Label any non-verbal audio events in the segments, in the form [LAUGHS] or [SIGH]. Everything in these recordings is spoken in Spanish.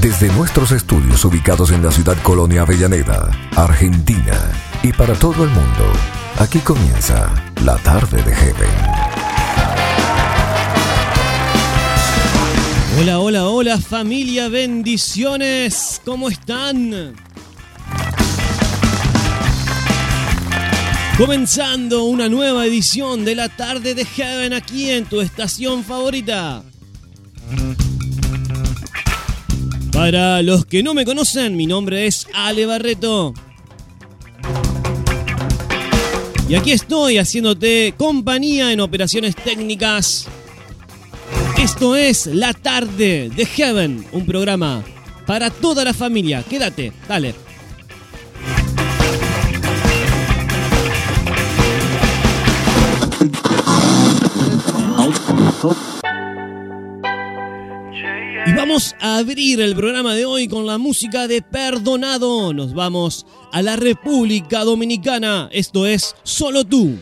Desde nuestros estudios ubicados en la ciudad Colonia Avellaneda, Argentina, y para todo el mundo, aquí comienza la tarde de Heaven. Hola, hola, hola familia, bendiciones, ¿cómo están? Comenzando una nueva edición de la tarde de Heaven aquí en tu estación favorita. Para los que no me conocen, mi nombre es Ale Barreto. Y aquí estoy haciéndote compañía en operaciones técnicas. Esto es La Tarde de Heaven, un programa para toda la familia. Quédate, dale. Y vamos a abrir el programa de hoy con la música de Perdonado. Nos vamos a la República Dominicana. Esto es Solo tú.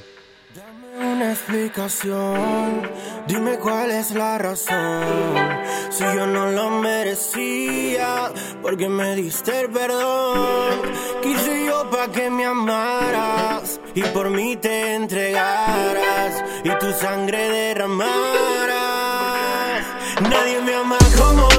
Una explicación, dime cuál es la razón. Si yo no lo merecía, porque me diste el perdón. Quise yo pa' que me amaras y por mí te entregaras y tu sangre derramaras. Nadie me ama como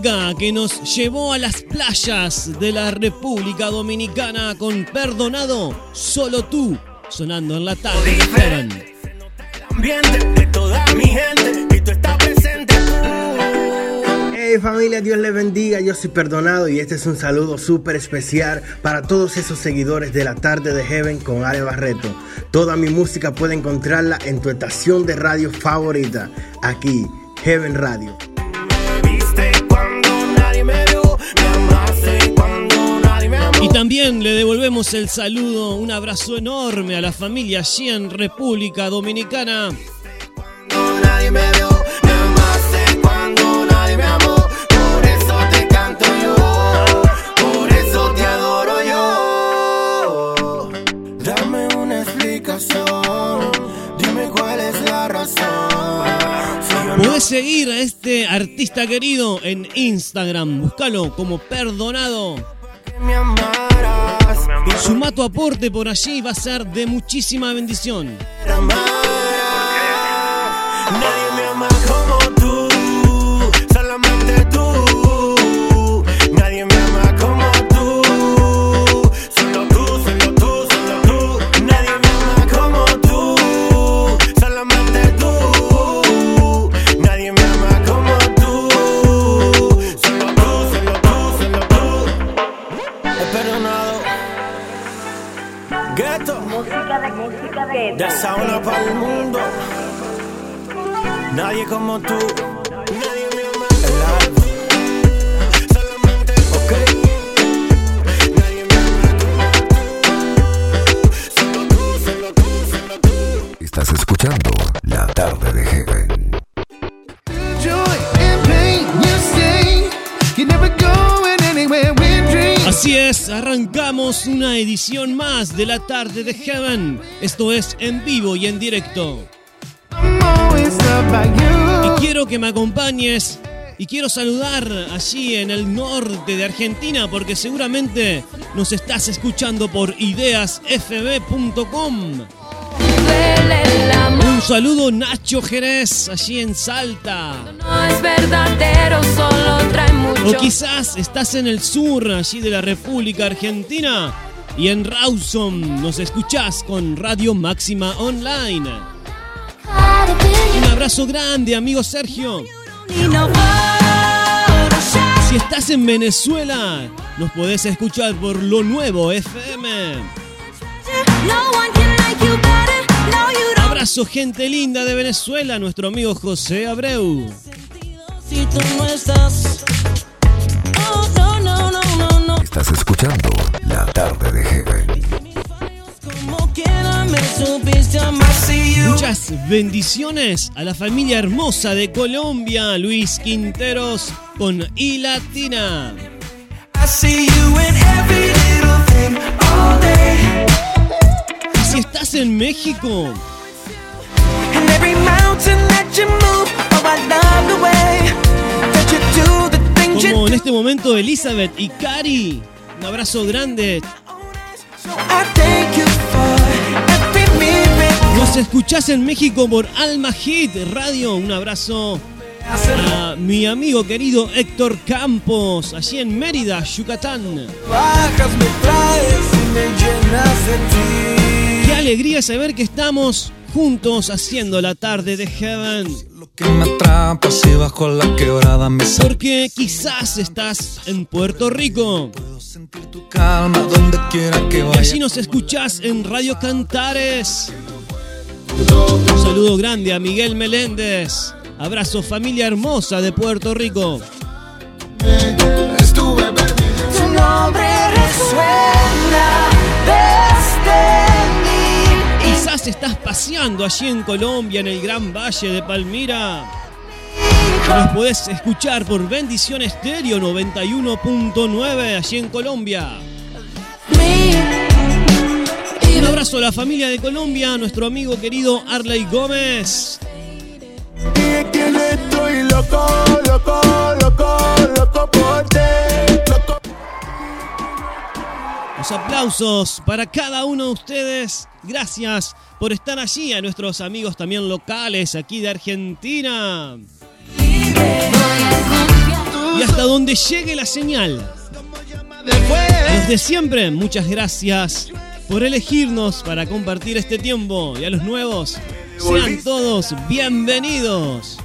Música que nos llevó a las playas de la República Dominicana con Perdonado, solo tú, sonando en la tarde de Heaven. el ambiente de toda mi gente. Y tú estás presente tú. Hey familia, Dios les bendiga, yo soy perdonado y este es un saludo súper especial para todos esos seguidores de la tarde de Heaven con Ale Barreto. Toda mi música puede encontrarla en tu estación de radio favorita, aquí, Heaven Radio. También le devolvemos el saludo, un abrazo enorme a la familia allí en República Dominicana. Podés seguir a este artista querido en Instagram, búscalo como Perdonado. Suma tu aporte por allí va a ser de muchísima bendición. De la tarde de Heaven. Esto es en vivo y en directo. Y quiero que me acompañes y quiero saludar allí en el norte de Argentina porque seguramente nos estás escuchando por ideasfb.com. Un saludo Nacho Jerez, allí en Salta. No es verdadero, solo trae mucho. O quizás estás en el sur, allí de la República Argentina. Y en Rawson nos escuchás con Radio Máxima Online. Un abrazo grande, amigo Sergio. Si estás en Venezuela, nos podés escuchar por lo nuevo FM. Abrazo, gente linda de Venezuela, nuestro amigo José Abreu. Estás escuchando La Tarde de Heaven. Muchas bendiciones a la familia hermosa de Colombia, Luis Quinteros con I Latina. I see you in every little thing all day. Y si estás en México, como en este momento Elizabeth y Cari, un abrazo grande. Nos escuchás en México por Alma Hit Radio. Un abrazo a mi amigo querido Héctor Campos, allí en Mérida, Yucatán. Bajas, me traes y me llenas de ti. Qué alegría saber que estamos juntos haciendo la tarde de Heaven. Lo que me atrapa si bajo la quebrada me Porque quizás estás en Puerto Rico sentir tu calma donde quiera que y allí nos escuchás en Radio Cantares. Un saludo grande a Miguel Meléndez. Abrazo familia hermosa de Puerto Rico. Estuve perdido. Tu nombre resuena desde. Quizás estás paseando allí en Colombia, en el Gran Valle de Palmira. Nos podés escuchar por Bendición Estéreo 91.9 allí en Colombia. Un abrazo a la familia de Colombia, a nuestro amigo querido Arley Gómez. Estoy loco, loco, loco, loco por ti. Los aplausos para cada uno de ustedes. Gracias por estar allí, a nuestros amigos también locales aquí de Argentina. Y hasta donde llegue la señal. Los de siempre, muchas gracias por elegirnos para compartir este tiempo. Y a los nuevos, sean todos bienvenidos.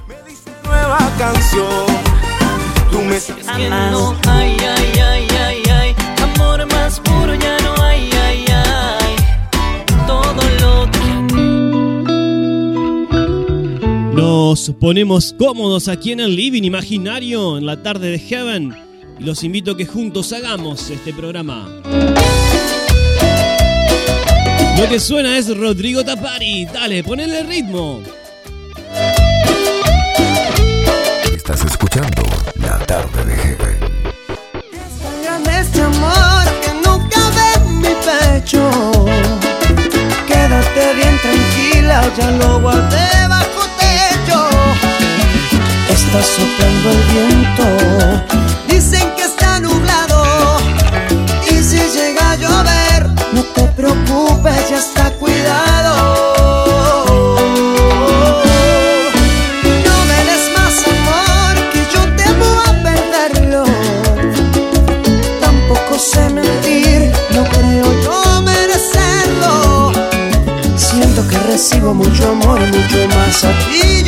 Nueva canción. Tú me ay, ay, ay, ay, ay. Amor más puro ya no hay, ay, ay. Todo lo que Nos ponemos cómodos aquí en el living imaginario en la tarde de Heaven y los invito a que juntos hagamos este programa. Lo que suena es Rodrigo Tapari. Dale, ponele ritmo. Estás escuchando La Tarde de Heaven. Ya lo guardé bajo techo. Está soplando el viento, dicen que está nublado. Y si llega a llover, no te preocupes, ya está cuidado. Mucho amor mucho más. A ti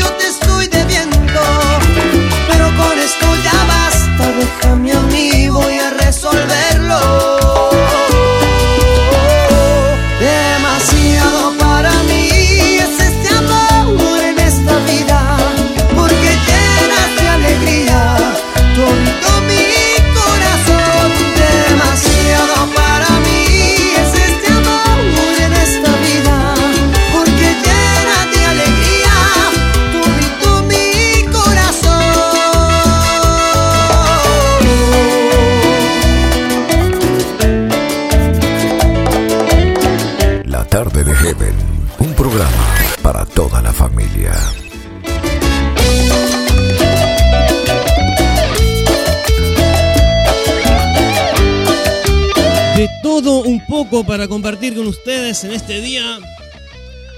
Para compartir con ustedes en este día.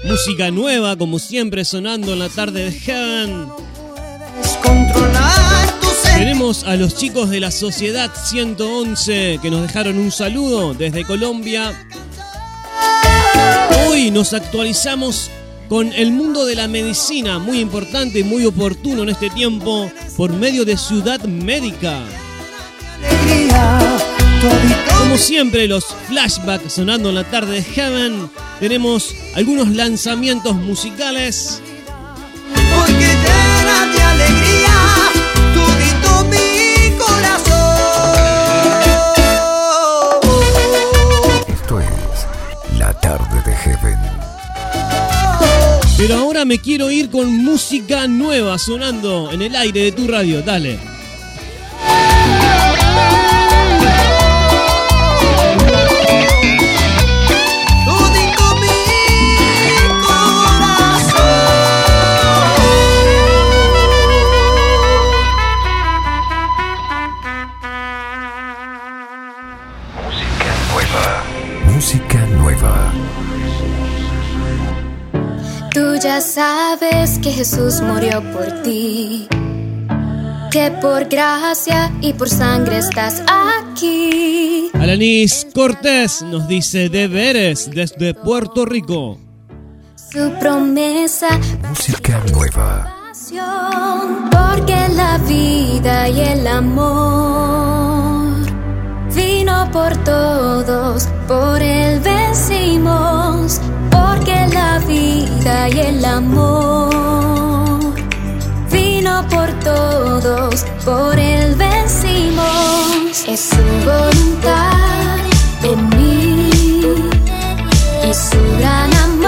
Música nueva, como siempre, sonando en la tarde de Heaven. Tenemos a los chicos de la Sociedad 111 que nos dejaron un saludo desde Colombia. Hoy nos actualizamos con el mundo de la medicina, muy importante y muy oportuno en este tiempo, por medio de Ciudad Médica. Como siempre, los flashbacks sonando en la tarde de Heaven. Tenemos algunos lanzamientos musicales. porque llena de alegría, todito mi corazón. Esto es La tarde de Heaven. Pero ahora me quiero ir con música nueva sonando en el aire de tu radio. Dale. Nueva. Tú ya sabes que Jesús murió por ti. Que por gracia y por sangre estás aquí. Alanis Cortés nos dice deberes desde Puerto Rico. Su promesa, Música nueva. porque la vida y el amor vino por todos, por él vencimos, porque la vida y el amor vino por todos, por él vencimos. Es su voluntad en mí y su gran amor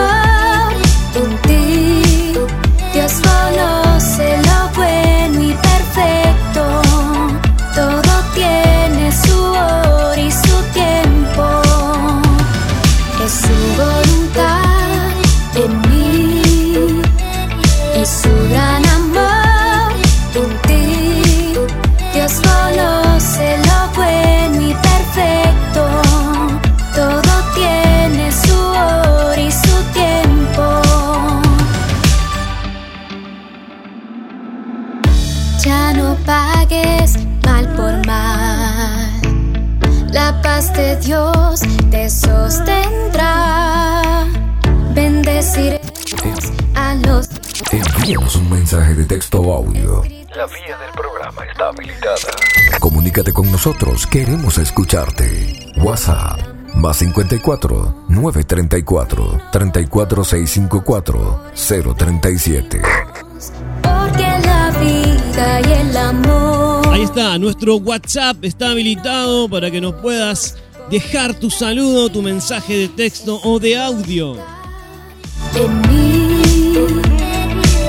te sostendrá. Bendeciremos a los Envíanos un mensaje de texto o audio. La vía del programa está habilitada. Comunícate con nosotros, queremos escucharte. WhatsApp más 54 934 34654 037. porque la vida y el amor. Ahí está, nuestro WhatsApp está habilitado para que nos puedas dejar tu saludo, tu mensaje de texto o de audio. en mí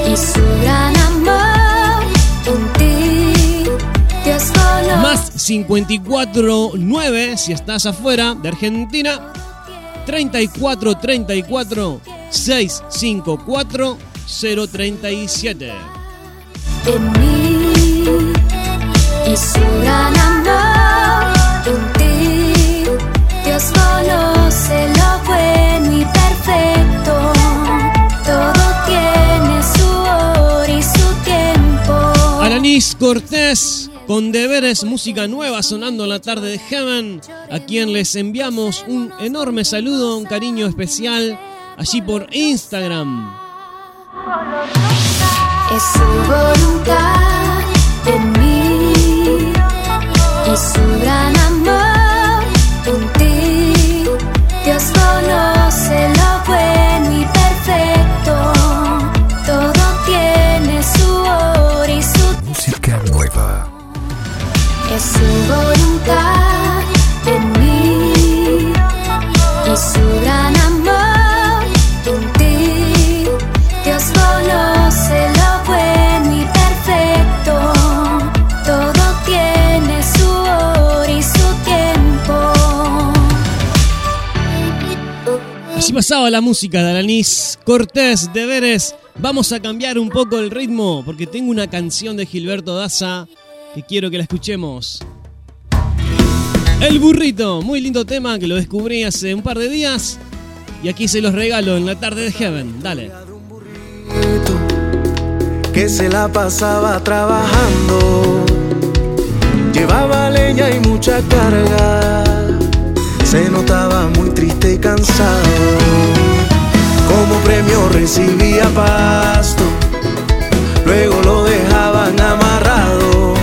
y su gran amor en ti. Dios conoce Más 54 9 si estás afuera de Argentina. 34 34 654 037. en mí y su gran amor en ti. Alanis Cortés con deberes, música nueva sonando en la tarde de Heaven, a quien les enviamos un enorme saludo, un cariño especial allí por Instagram. Es su voluntad en mí y su gran amor conoce lo bueno y perfecto. Todo tiene su hora y su Música nueva. es su voluntad pasaba la música de Alanis Cortés, deberes. Vamos a cambiar un poco el ritmo porque tengo una canción de Gilberto Daza que quiero que la escuchemos. El burrito, muy lindo tema que lo descubrí hace un par de días Y aquí se los regalo en la tarde de Heaven. Dale. que se la pasaba trabajando. Llevaba leña y mucha carga. Se notaba muy triste cansado. Como premio recibía pasto. Luego lo dejaban amarrado.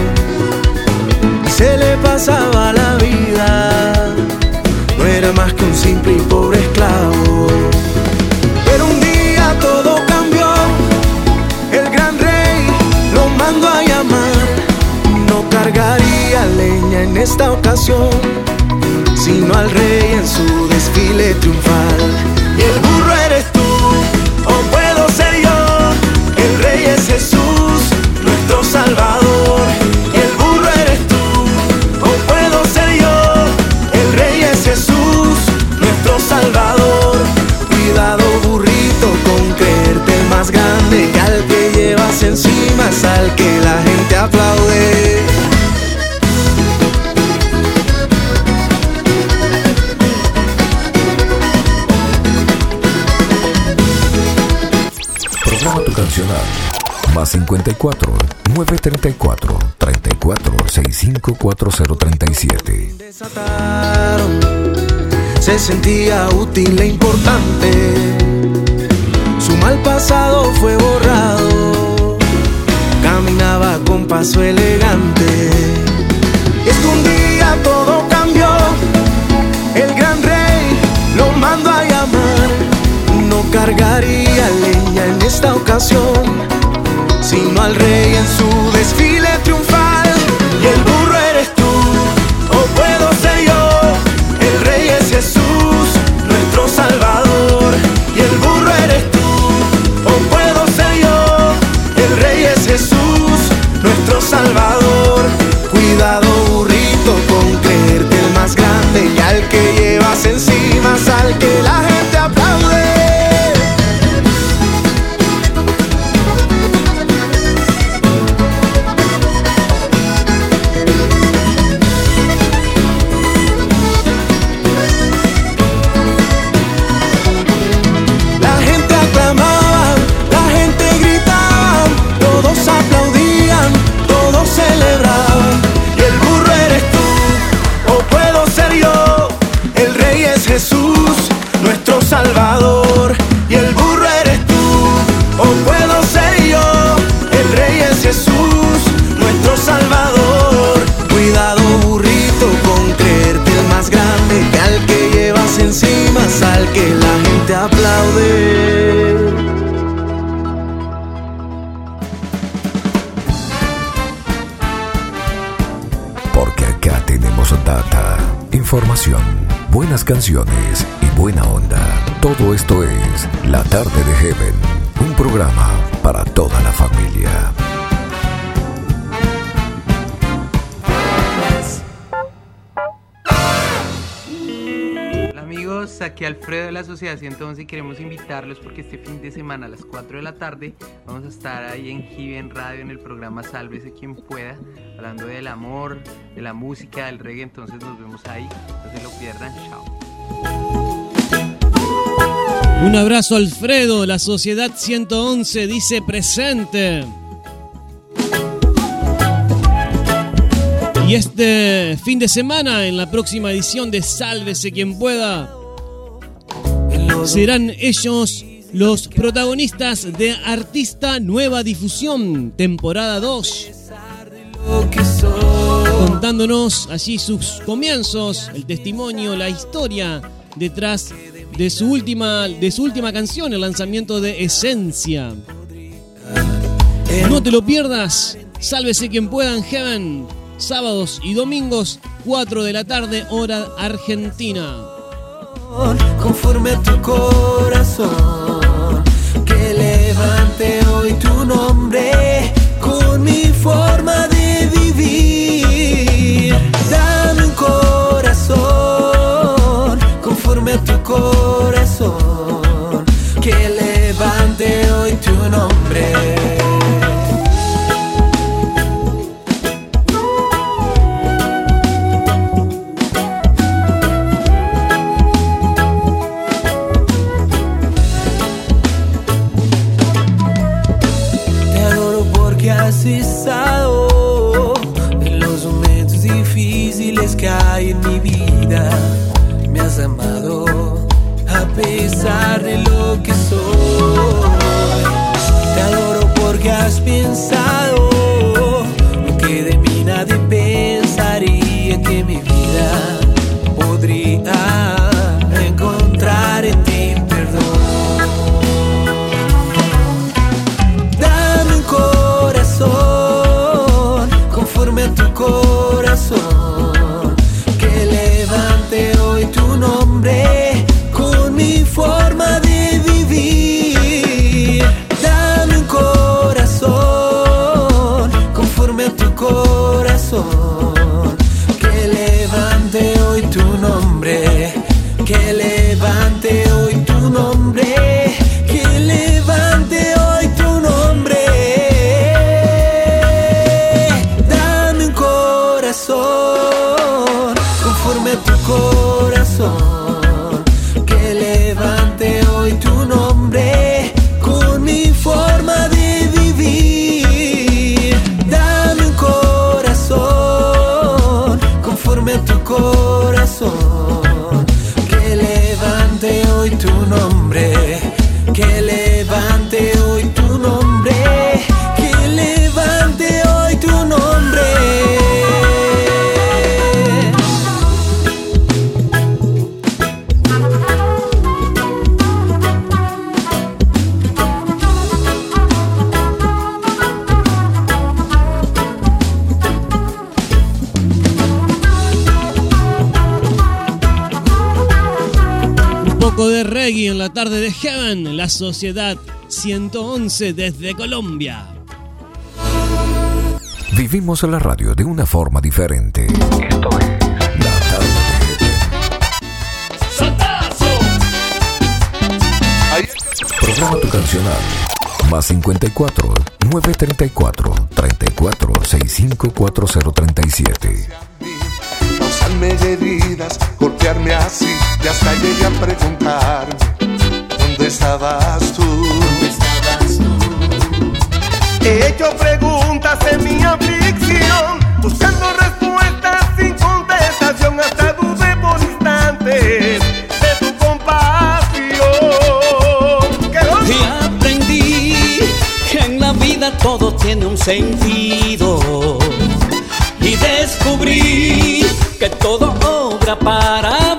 Se le pasaba la vida. No era más que un simple y pobre esclavo. Pero un día todo cambió. El gran rey lo mandó a llamar. No cargaría leña en esta ocasión, sino al rey en su desfile triunfal. Y el burro eres tú, o puedo ser yo. El rey es Jesús, nuestro Salvador. Y el burro eres tú, o puedo ser yo. El rey es Jesús, nuestro Salvador. Cuidado burrito con creerte más grande que al que llevas encima es al que la gente aplaude. Más 54 934 34 65 4037. desataron. Se sentía útil e importante. Su mal pasado fue borrado. Caminaba con paso elegante. Es que un día todo cambió. El gran rey lo mandó a llamar. No cargaría leña en esta ocasión, sino al rey en su desfile triunfal. Y el burro eres tú, o puedo ser yo. El rey es Jesús, nuestro Salvador. Y el burro eres tú, o puedo ser yo. El rey es Jesús, nuestro Salvador. Cuidado burrito con creerte el más grande y al que llevas encima al que la y buena onda. Todo esto es La Tarde de Heaven, un programa para toda la familia. Hola amigos, aquí Alfredo de la Sociedad 111 y queremos invitarlos porque este fin de semana a las 4 de la tarde vamos a estar ahí en Given Radio en el programa Sálvese quien pueda, hablando del amor, de la música, del reggae, entonces nos vemos ahí, no se lo pierdan, chao. Un abrazo Alfredo, la Sociedad 111 dice presente. Y este fin de semana, en la próxima edición de Sálvese quien pueda, serán ellos los protagonistas de Artista Nueva Difusión, temporada 2. Contándonos allí sus comienzos, el testimonio, la historia detrás de su última, de su última canción, el lanzamiento de Esencia. No te lo pierdas, sálvese quien pueda en Heaven, sábados y domingos, 4 de la tarde, hora argentina. conforme a tu corazón. Que levante hoy tu nombre con mi forma tu corazón. Que levante hoy tu nombre. been la Sociedad 111 desde Colombia. Vivimos la radio de una forma diferente. Esto es La Tarde. Programa tu cancional. Más 54 934 34 654037 causarme heridas, golpearme así, y hasta llegué a preguntar estabas tú? Estabas tú? He hecho preguntas en mi aflicción, buscando respuestas sin contestación, hasta dudé por instantes de tu compasión. ¿Qué y aprendí que en la vida todo tiene un sentido y descubrí que todo obra para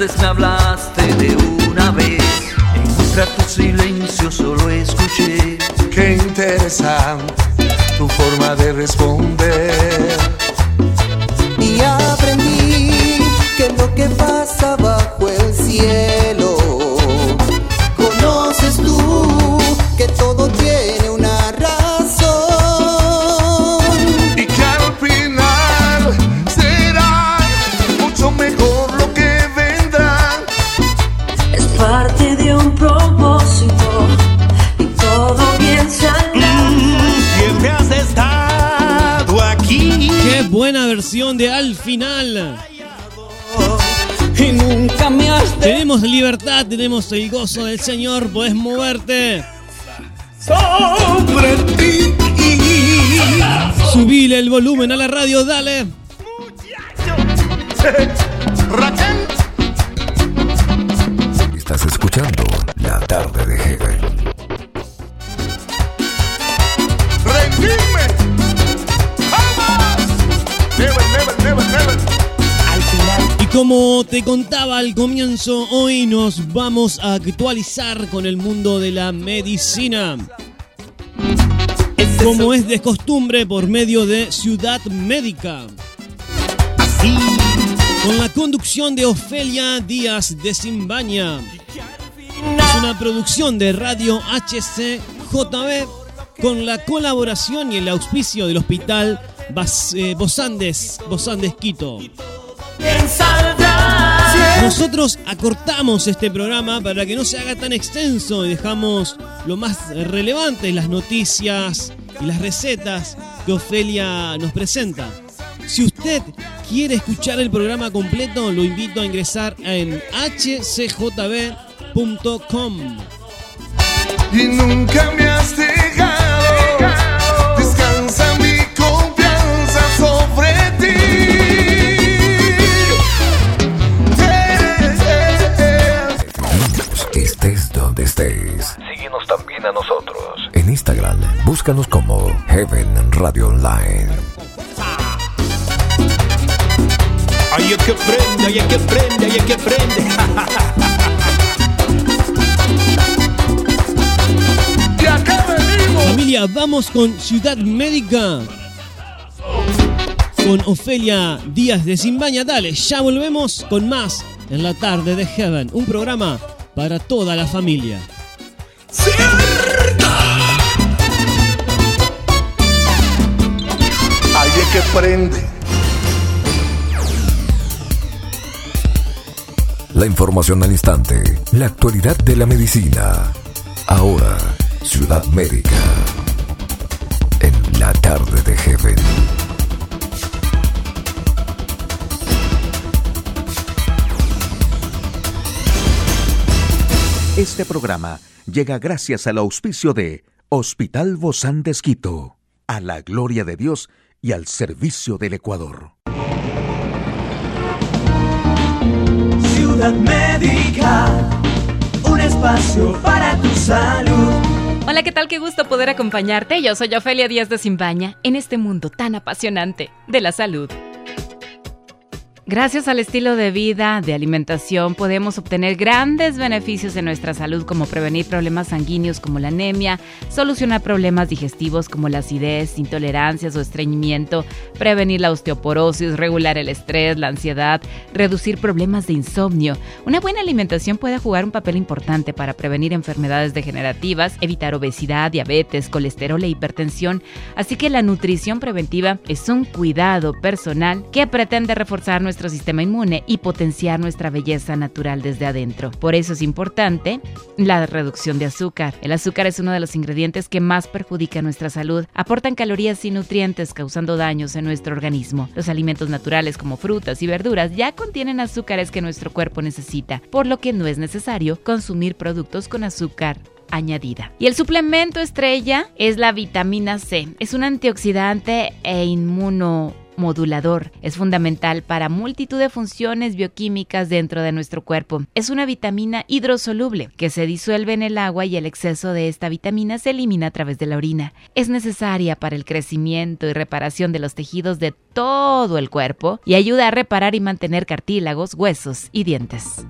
entonces me hablaste de una vez. Encuentra tu silencio, solo escuché. Qué interesante tu forma de responder. tenemos libertad, tenemos el gozo del Señor, Puedes moverte. Sobre ti. Subile el volumen a la radio, dale. Muchachos. como te contaba al comienzo, hoy nos vamos a actualizar con el mundo de la medicina. Como es de costumbre por medio de Ciudad Médica. Con la conducción de Ofelia Díaz de Simbaña. Es una producción de Radio HCJB con la colaboración y el auspicio del Hospital Bas eh, Quito. Nosotros acortamos este programa para que no se haga tan extenso y dejamos lo más relevante, las noticias y las recetas que Ofelia nos presenta. Si usted quiere escuchar el programa completo, lo invito a ingresar en hcjb.com. Y nunca me búscanos como Heaven Radio Online. Ay, es que prende, ay, es que prende, ay, es que prende. [LAUGHS] Familia, vamos con Ciudad Médica. Con Ofelia Díaz de Simbaña. Dale, ya volvemos con más en la tarde de Heaven. Un programa para toda la familia. Ay, que prende. La información al instante. La actualidad de la medicina. Ahora, Ciudad Médica. En la tarde de Heaven. Este programa llega gracias al auspicio de Hospital Bozán de Esquito, a la gloria de Dios y al servicio del Ecuador. Ciudad Médica, un espacio para tu salud. Hola, ¿qué tal? Qué gusto poder acompañarte. Yo soy Ofelia Díaz de Simbaña en este mundo tan apasionante de la salud. Gracias al estilo de vida, de alimentación, podemos obtener grandes beneficios en nuestra salud como prevenir problemas sanguíneos como la anemia, solucionar problemas digestivos como la acidez, intolerancias o estreñimiento, prevenir la osteoporosis, regular el estrés, la ansiedad, reducir problemas de insomnio. Una buena alimentación puede jugar un papel importante para prevenir enfermedades degenerativas, evitar obesidad, diabetes, colesterol e hipertensión. Así que la nutrición preventiva es un cuidado personal que pretende reforzar nuestro sistema inmune y potenciar nuestra belleza natural desde adentro. Por eso es importante la reducción de azúcar. El azúcar es uno de los ingredientes que más perjudica nuestra salud. Aportan calorías y nutrientes causando daños en nuestro organismo. Los alimentos naturales como frutas y verduras ya contienen azúcares que nuestro cuerpo necesita, por lo que no es necesario consumir productos con azúcar añadida. Y el suplemento estrella es la vitamina C. Es un antioxidante e inmunomodulador. Es fundamental para multitud de funciones bioquímicas dentro de nuestro cuerpo. Es una vitamina hidrosoluble que se disuelve en el agua y el exceso de esta vitamina se elimina a través de la orina. Es necesaria para el crecimiento y reparación de los tejidos de todo el cuerpo y ayuda a reparar y mantener cartílagos, huesos y dientes.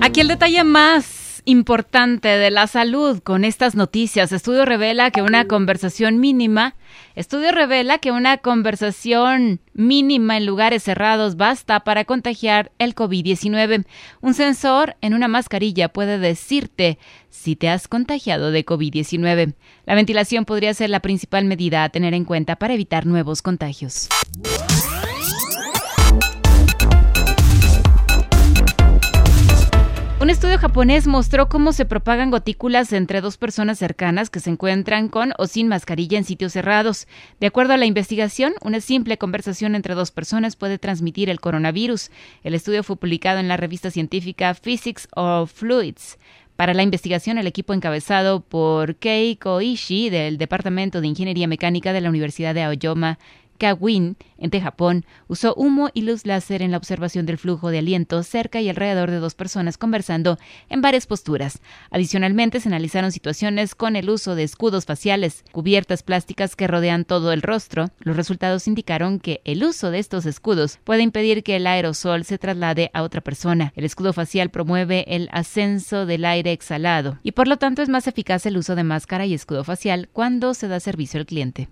Aquí el detalle más importante de la salud con estas noticias. Estudio revela que una conversación mínima, estudio revela que una conversación mínima en lugares cerrados basta para contagiar el COVID-19. Un sensor en una mascarilla puede decirte si te has contagiado de COVID-19. La ventilación podría ser la principal medida a tener en cuenta para evitar nuevos contagios. Un estudio japonés mostró cómo se propagan gotículas entre dos personas cercanas que se encuentran con o sin mascarilla en sitios cerrados. De acuerdo a la investigación, una simple conversación entre dos personas puede transmitir el coronavirus. El estudio fue publicado en la revista científica Physics of Fluids. Para la investigación, el equipo encabezado por Kei Koishi del Departamento de Ingeniería Mecánica de la Universidad de Aoyama Kawin, entre Japón, usó humo y luz láser en la observación del flujo de aliento cerca y alrededor de dos personas conversando en varias posturas. Adicionalmente, se analizaron situaciones con el uso de escudos faciales, cubiertas plásticas que rodean todo el rostro. Los resultados indicaron que el uso de estos escudos puede impedir que el aerosol se traslade a otra persona. El escudo facial promueve el ascenso del aire exhalado y por lo tanto es más eficaz el uso de máscara y escudo facial cuando se da servicio al cliente.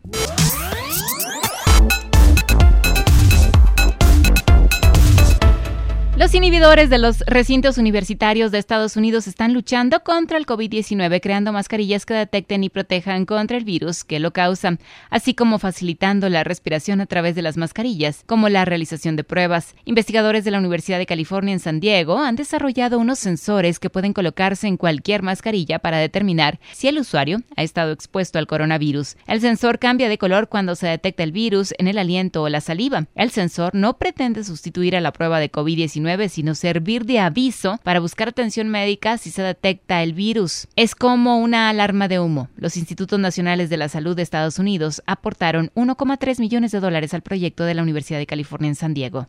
Los inhibidores de los recintos universitarios de Estados Unidos están luchando contra el COVID-19 creando mascarillas que detecten y protejan contra el virus que lo causa, así como facilitando la respiración a través de las mascarillas, como la realización de pruebas. Investigadores de la Universidad de California en San Diego han desarrollado unos sensores que pueden colocarse en cualquier mascarilla para determinar si el usuario ha estado expuesto al coronavirus. El sensor cambia de color cuando se detecta el virus en el aliento o la saliva. El sensor no pretende sustituir a la prueba de COVID-19 sino servir de aviso para buscar atención médica si se detecta el virus. Es como una alarma de humo. Los Institutos Nacionales de la Salud de Estados Unidos aportaron 1,3 millones de dólares al proyecto de la Universidad de California en San Diego.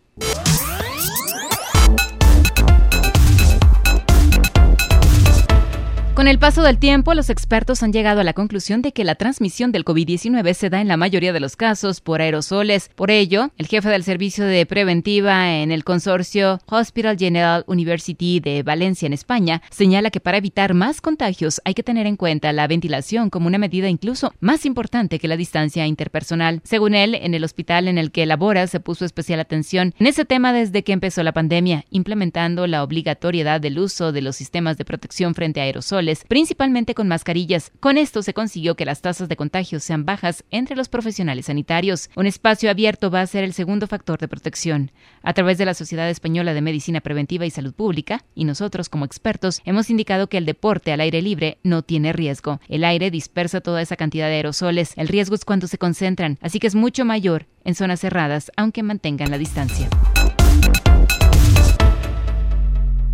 Con el paso del tiempo, los expertos han llegado a la conclusión de que la transmisión del COVID-19 se da en la mayoría de los casos por aerosoles. Por ello, el jefe del servicio de preventiva en el consorcio Hospital General University de Valencia, en España, señala que para evitar más contagios hay que tener en cuenta la ventilación como una medida incluso más importante que la distancia interpersonal. Según él, en el hospital en el que labora se puso especial atención en ese tema desde que empezó la pandemia, implementando la obligatoriedad del uso de los sistemas de protección frente a aerosoles principalmente con mascarillas. Con esto se consiguió que las tasas de contagio sean bajas entre los profesionales sanitarios. Un espacio abierto va a ser el segundo factor de protección. A través de la Sociedad Española de Medicina Preventiva y Salud Pública, y nosotros como expertos, hemos indicado que el deporte al aire libre no tiene riesgo. El aire dispersa toda esa cantidad de aerosoles. El riesgo es cuando se concentran, así que es mucho mayor en zonas cerradas, aunque mantengan la distancia.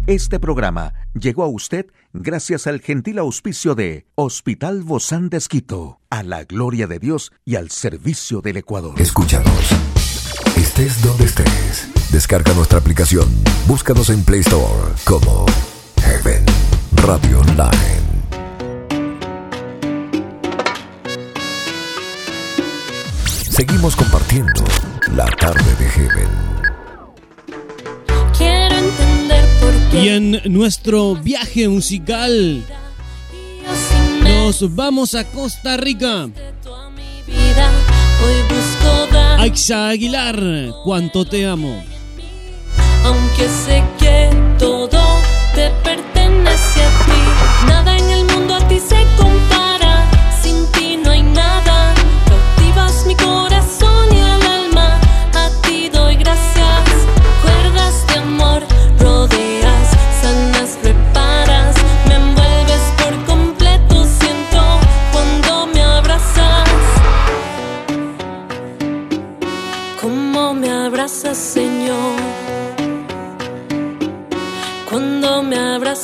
Este programa llegó a usted gracias al gentil auspicio de Hospital Bozán de a la gloria de Dios y al servicio del Ecuador. Escúchanos. Estés donde estés. Descarga nuestra aplicación. Búscanos en Play Store como Heaven Radio Online. Seguimos compartiendo la tarde de Heaven. Y en nuestro viaje musical nos vamos a Costa Rica. Aixa Aguilar, cuánto te amo. aunque sé que todo te pertenece a ti. Nada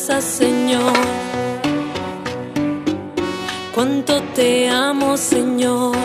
Señor. Cuánto te amo, Señor.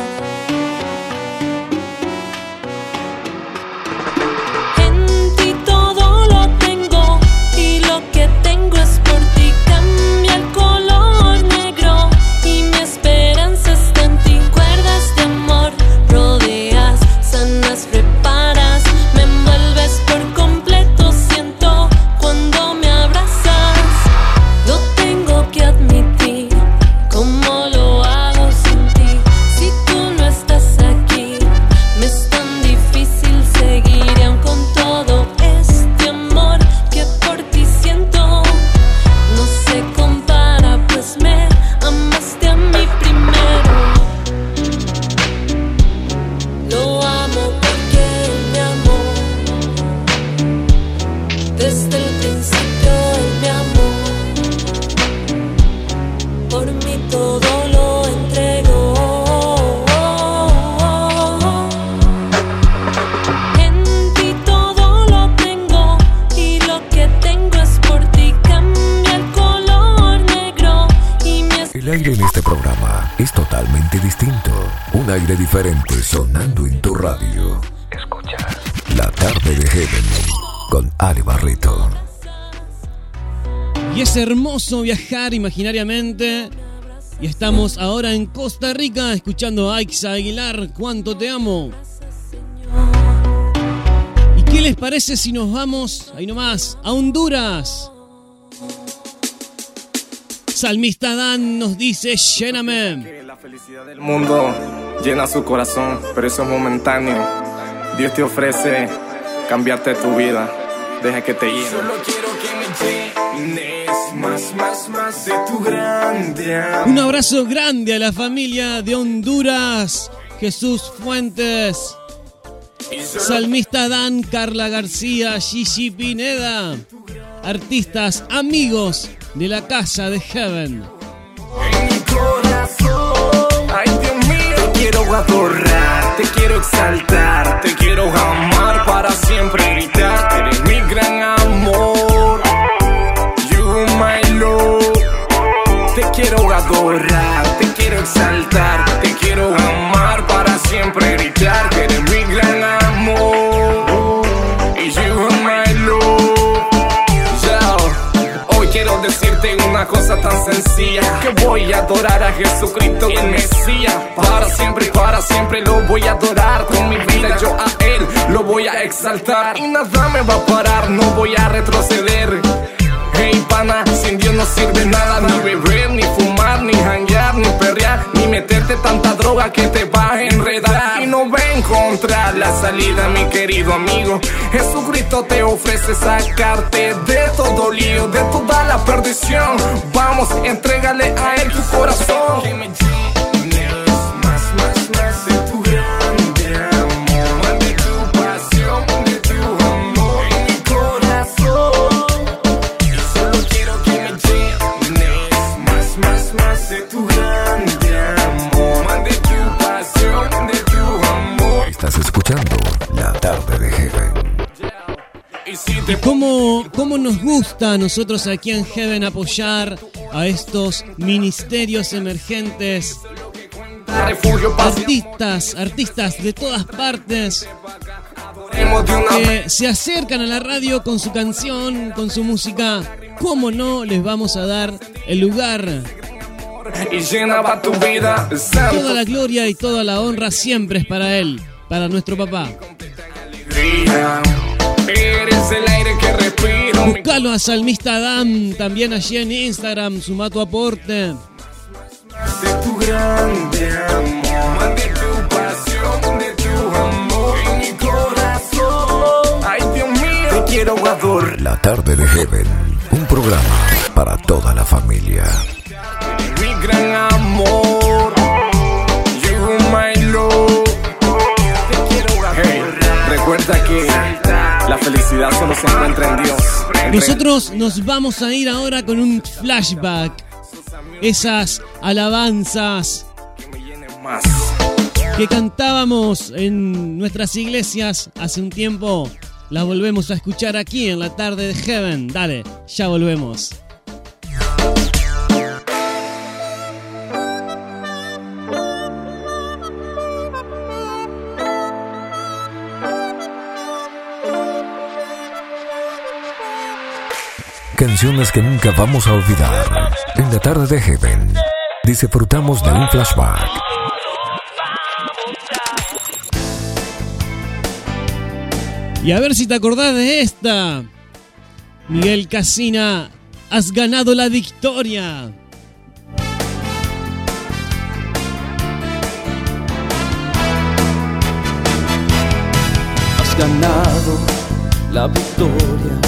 Hermoso viajar imaginariamente. Y estamos ahora en Costa Rica escuchando a Aixa Aguilar, cuánto te amo. ¿Y qué les parece si nos vamos, ahí nomás, a Honduras? Salmista Dan nos dice, lléname. La felicidad del mundo llena su corazón, pero eso es momentáneo. Dios te ofrece cambiarte tu vida. deja que te guíe. Solo quiero que me llenes más, más, más de tu grande amor. Un abrazo grande a la familia de Honduras. Jesús Fuentes. Salmista Dan, Carla García, Gigi Pineda. Artistas, amigos de la casa de Heaven. Ay, Dios mío. Te quiero adorar, te quiero exaltar, te quiero amar para siempre gritar. Eres mi gran amor. Quiero adorar, te quiero exaltar, te quiero amar para siempre gritar. que Eres mi gran amor. Y you my love. Yo, Hoy quiero decirte una cosa tan sencilla Que voy a adorar a Jesucristo el Mesías Para siempre y para siempre lo voy a adorar Con mi vida yo a Él lo voy a exaltar Y nada me va a parar, no voy a retroceder sin Dios no sirve nada Ni beber, ni fumar, ni janguear, ni perrear Ni meterte tanta droga que te va a enredar. Y no va a encontrar la salida mi querido amigo. Jesucristo te ofrece sacarte de todo lío De toda la perdición. Vamos, entrégale a Él tu corazón escuchando La Tarde de Heaven. Y cómo, cómo nos gusta a nosotros aquí en Heaven apoyar a estos ministerios emergentes. Artistas, artistas de todas partes que se acercan a la radio con su canción, con su música. ¿Cómo no les vamos a dar el lugar? Y llenaba tu vida, Toda la gloria y toda la honra siempre es para él, para nuestro papá. alegría. Eres el aire que respiro. mi Buscalo a Salmista Adam también allí en Instagram, suma tu aporte. de tu grande amor, más de tu pasión, de tu amor en mi corazón. Ay, Dios mío, te quiero adorar. La Tarde de Heaven. Un programa para toda la familia. mi gran amor. Recuerda que la felicidad solo se encuentra en Dios. Nosotros nos vamos a ir ahora con un flashback. Esas alabanzas que cantábamos en nuestras iglesias hace un tiempo, las volvemos a escuchar aquí en la tarde de Heaven. Dale, ya volvemos. Canciones que nunca vamos a olvidar. En la tarde de Heaven. Disfrutamos de un flashback. Y a ver si te acordás de esta. Miguel Casina, has ganado la victoria. Has ganado la victoria,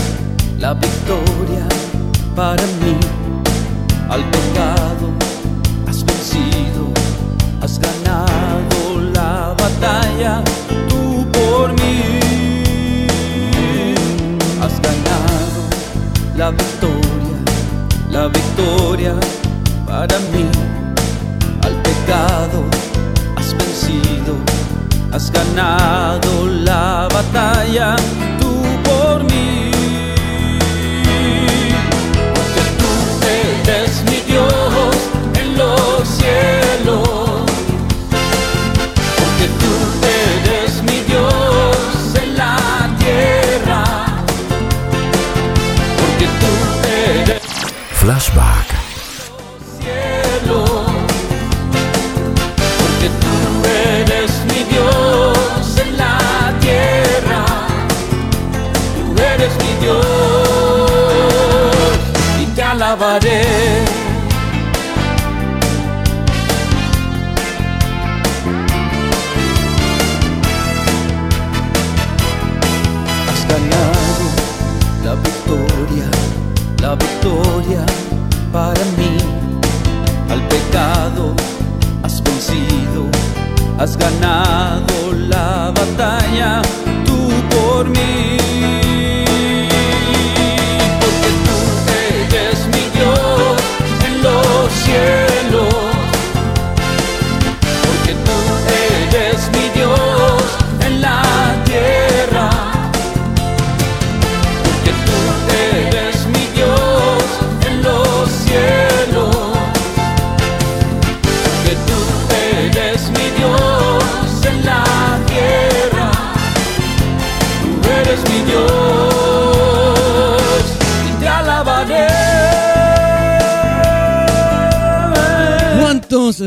la victoria para mí. Al pecado has vencido, has ganado la batalla tú por mí. Has ganado la victoria, la victoria para mí. Al pecado has vencido, has ganado la batalla Flashback. cielo. Porque tú eres mi Dios en la tierra. Tú eres mi Dios y te alabaré. Has ganado la batalla tú por mí.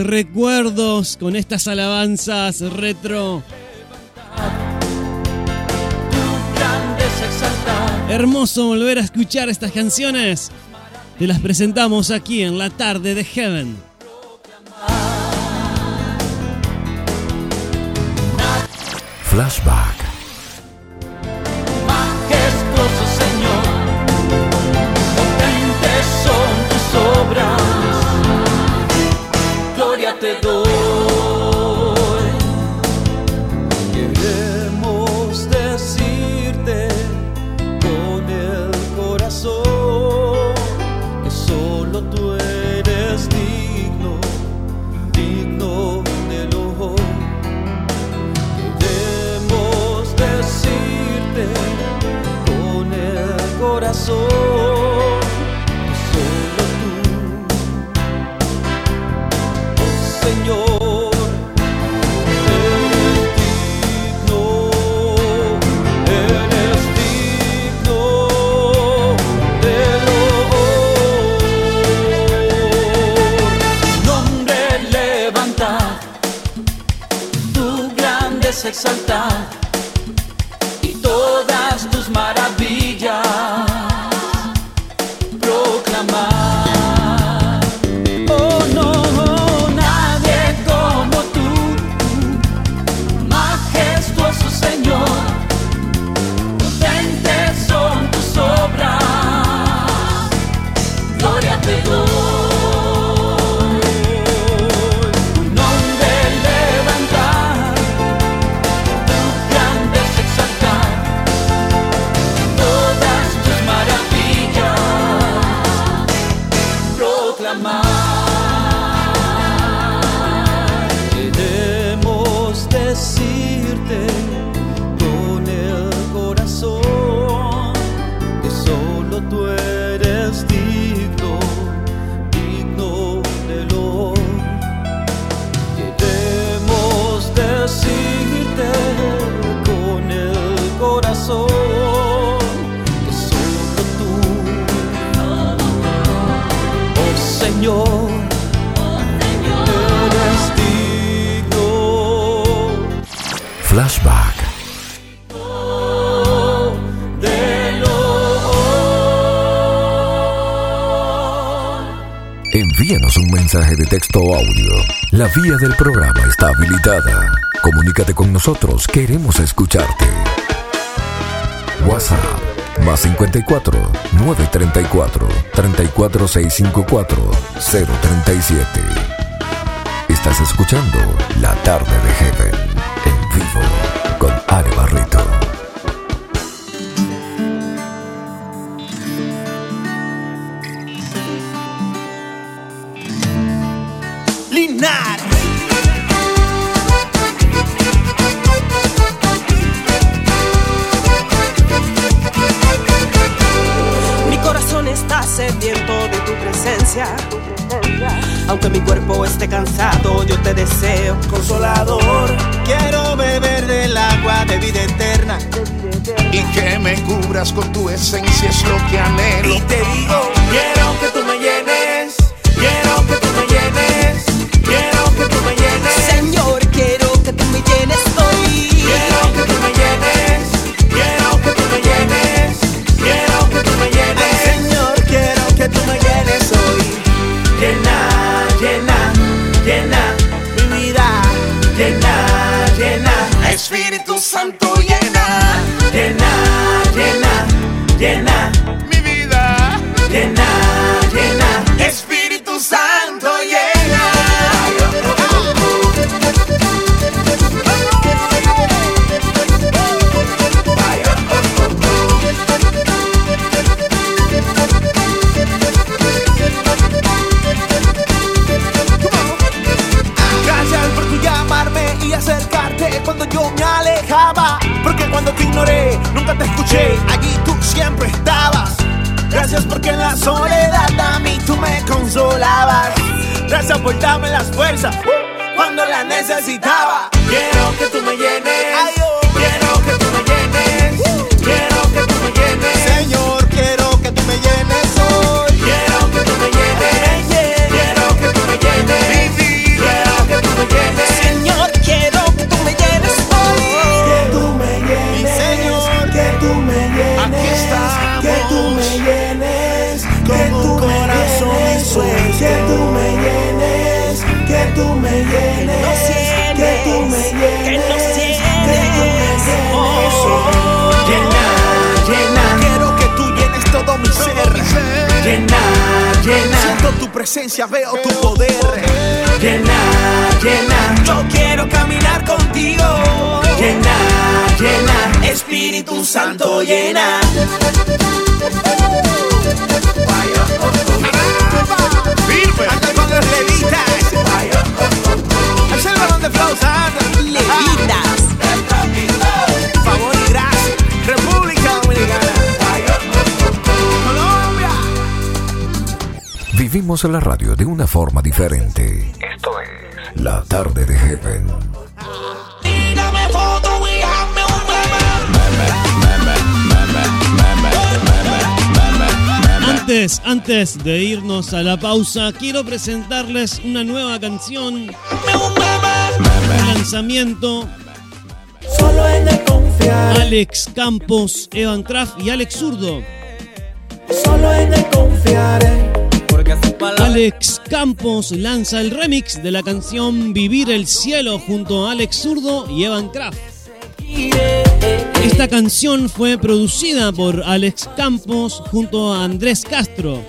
Recuerdos con estas alabanzas retro? Hermoso volver a escuchar estas canciones. Te las presentamos aquí en la tarde de Heaven. Flashback. Envíanos un mensaje de texto o audio. La vía del programa está habilitada. Comunícate con nosotros, queremos escucharte. WhatsApp más 54 934 34654 037. Estás escuchando La tarde de Heaven en vivo está sediento de tu presencia. Aunque mi cuerpo esté cansado, yo te deseo consolador. Quiero beber del agua de vida eterna. Y que me cubras con tu esencia es lo que anhelo. Y te digo, quiero que tú me llenes. Santo llena Llena, llena, llena Che, allí tú siempre estabas. Gracias porque en la soledad a mí tú me consolabas. Gracias por darme las fuerzas cuando las necesitaba. Quiero que tú me llenes. Llena, llena. Siento tu presencia, veo tu poder. Llena, llena. Yo quiero caminar contigo. Llena, llena. Espíritu Santo, llena. Firme. Anda con los levitas. Es el balón de flauta. Levitas. Vivimos la radio de una forma diferente. Esto es La Tarde de Heaven. Tírame foto y hazme un Antes, antes de irnos a la pausa, quiero presentarles una nueva canción. Un lanzamiento. Solo en el confiar. Alex Campos, Evan Kraft y Alex Zurdo. Solo en el confiaré. Alex Campos lanza el remix de la canción Vivir el Cielo junto a Alex Zurdo y Evan Kraft. Esta canción fue producida por Alex Campos junto a Andrés Castro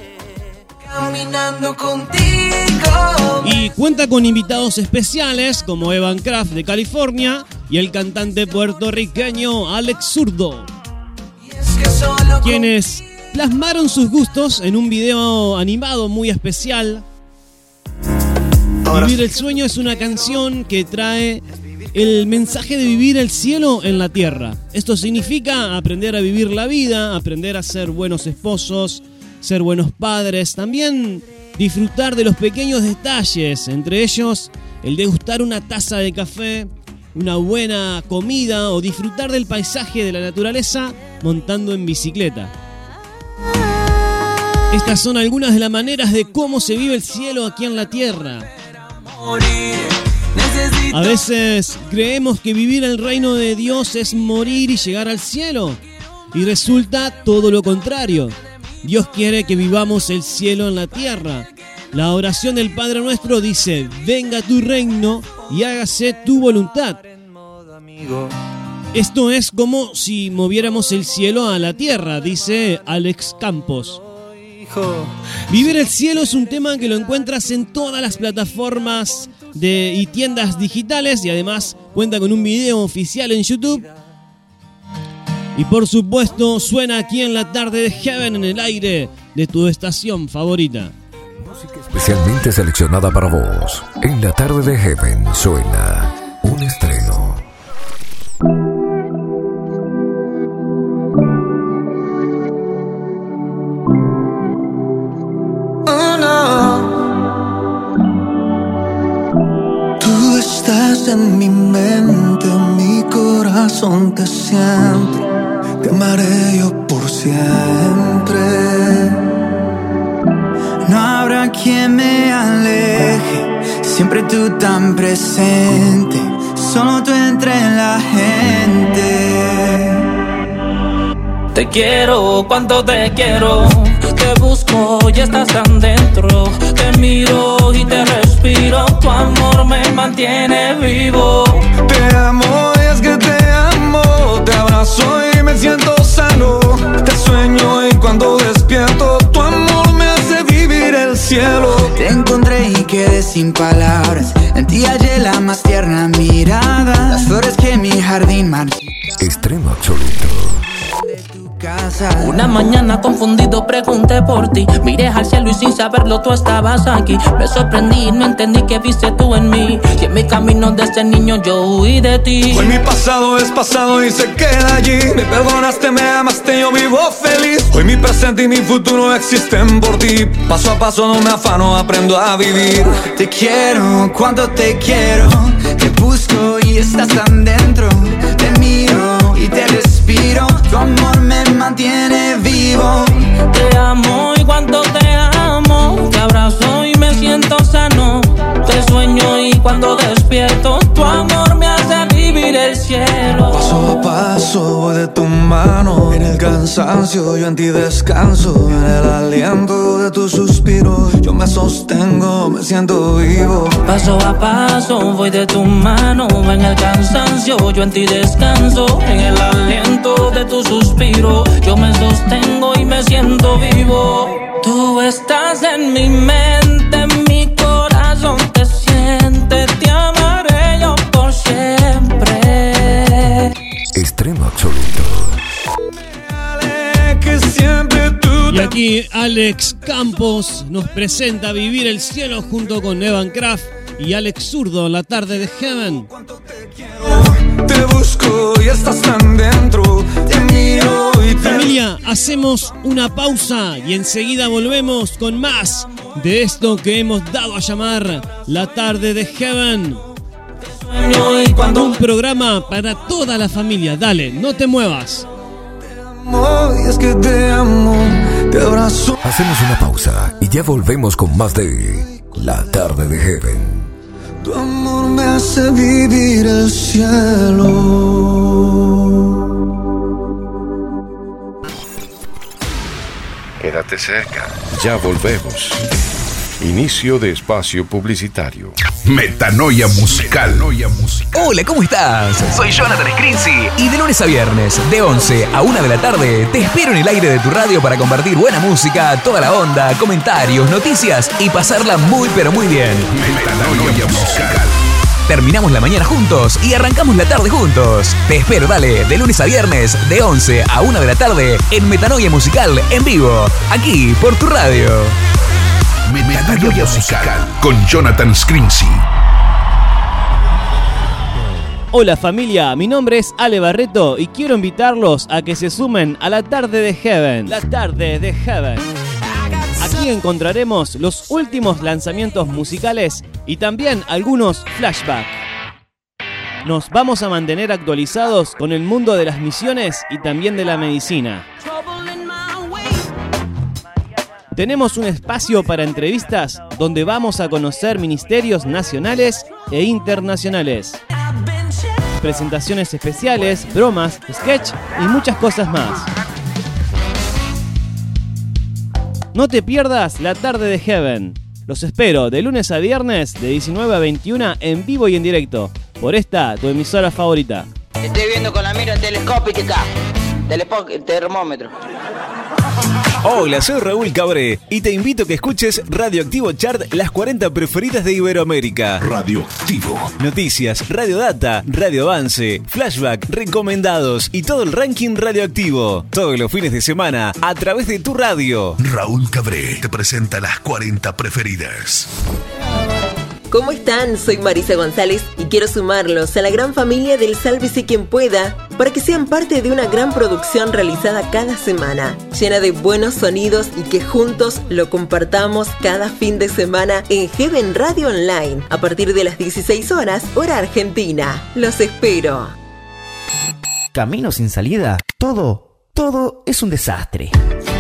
Caminando contigo. y cuenta con invitados especiales como Evan Kraft de California y el cantante puertorriqueño Alex Zurdo, quienes plasmaron sus gustos en un video animado muy especial. Vivir el sueño es una canción que trae el mensaje de vivir el cielo en la tierra. Esto significa aprender a vivir la vida, aprender a ser buenos esposos, ser buenos padres, también disfrutar de los pequeños detalles, entre ellos el degustar una taza de café, una buena comida o disfrutar del paisaje de la naturaleza montando en bicicleta. Estas son algunas de las maneras de cómo se vive el cielo aquí en la tierra. A veces creemos que vivir el reino de Dios es morir y llegar al cielo. Y resulta todo lo contrario. Dios quiere que vivamos el cielo en la tierra. La oración del Padre nuestro dice, venga tu reino y hágase tu voluntad. Esto es como si moviéramos el cielo a la tierra, dice Alex Campos. Vivir el cielo es un tema que lo encuentras en todas las plataformas de, y tiendas digitales y además cuenta con un video oficial en YouTube. Y por supuesto suena aquí en la tarde de Heaven en el aire de tu estación favorita. Especialmente seleccionada para vos. En la tarde de Heaven suena un estreno. En mi mente, en mi corazón te siento. Te amaré yo por siempre. No habrá quien me aleje, siempre tú tan presente. Solo tú entre la gente. Te quiero, cuánto te quiero. Te busco y estás tan dentro. Te miro y te respiro. Tu amor me mantiene vivo. Te amo y es que te amo. Te abrazo y me siento sano. Te sueño y cuando despierto, tu amor me hace vivir el cielo. Te encontré y quedé sin palabras. En ti hallé la más tierna mirada. Las flores que mi jardín marchita. Estreno absoluto. Casa. Una mañana confundido pregunté por ti. Miré al cielo y sin saberlo tú estabas aquí. Me sorprendí y no entendí que viste tú en mí. Y en mi camino desde niño yo huí de ti. Hoy mi pasado es pasado y se queda allí. Me perdonaste, me amaste, yo vivo feliz. Hoy mi presente y mi futuro existen por ti. Paso a paso no me afano, aprendo a vivir. Te quiero, cuando te quiero. Te busco y estás tan dentro. Te miro y te respiro. Tu amor me mantiene vivo. Te amo y cuando te amo, te abrazo y me siento sano. Te sueño y cuando despierto, tu amor el cielo. Paso a paso voy de tu mano. En el cansancio yo en ti descanso. En el aliento de tu suspiro yo me sostengo, me siento vivo. Paso a paso voy de tu mano en el cansancio, yo en ti descanso, en el aliento de tu suspiro, yo me sostengo y me siento vivo. Tú estás en mi mente, en mi corazón te siente, te Y aquí Alex Campos nos presenta Vivir el Cielo junto con Evan Kraft y Alex Zurdo la tarde de Heaven. te Familia, hacemos una pausa y enseguida volvemos con más de esto que hemos dado a llamar la tarde de Heaven. Un programa para toda la familia. Dale, no te muevas. amo y es que te amo. Te abrazo. Hacemos una pausa y ya volvemos con más de La tarde de Heaven. Tu amor me hace vivir el cielo. Quédate cerca. Ya volvemos. Inicio de espacio publicitario. Metanoia musical. Hola, ¿cómo estás? Soy Jonathan Scrinzi y de lunes a viernes, de 11 a 1 de la tarde, te espero en el aire de tu radio para compartir buena música, toda la onda, comentarios, noticias y pasarla muy pero muy bien. Metanoia musical. Terminamos la mañana juntos y arrancamos la tarde juntos. Te espero, dale, de lunes a viernes, de 11 a 1 de la tarde, en Metanoia Musical, en vivo, aquí por tu radio. Metanoia musical con Jonathan Scrinzi. Hola familia, mi nombre es Ale Barreto y quiero invitarlos a que se sumen a la tarde de Heaven. La tarde de Heaven. Aquí encontraremos los últimos lanzamientos musicales y también algunos flashbacks. Nos vamos a mantener actualizados con el mundo de las misiones y también de la medicina. Tenemos un espacio para entrevistas donde vamos a conocer ministerios nacionales e internacionales. Presentaciones especiales, bromas, sketch y muchas cosas más. No te pierdas la tarde de Heaven. Los espero de lunes a viernes de 19 a 21 en vivo y en directo por esta tu emisora favorita. Estoy viendo con la mira telescópica. Termómetro. Hola, soy Raúl Cabré y te invito a que escuches Radioactivo Chart, las 40 preferidas de Iberoamérica. Radioactivo. Noticias, Radio Data, Radio Avance, Flashback, recomendados y todo el ranking radioactivo. Todos los fines de semana a través de tu radio. Raúl Cabré te presenta las 40 preferidas. ¿Cómo están? Soy Marisa González y quiero sumarlos a la gran familia del Sálvese quien pueda para que sean parte de una gran producción realizada cada semana, llena de buenos sonidos y que juntos lo compartamos cada fin de semana en Heaven Radio Online a partir de las 16 horas, hora argentina. Los espero. Camino sin salida. Todo, todo es un desastre.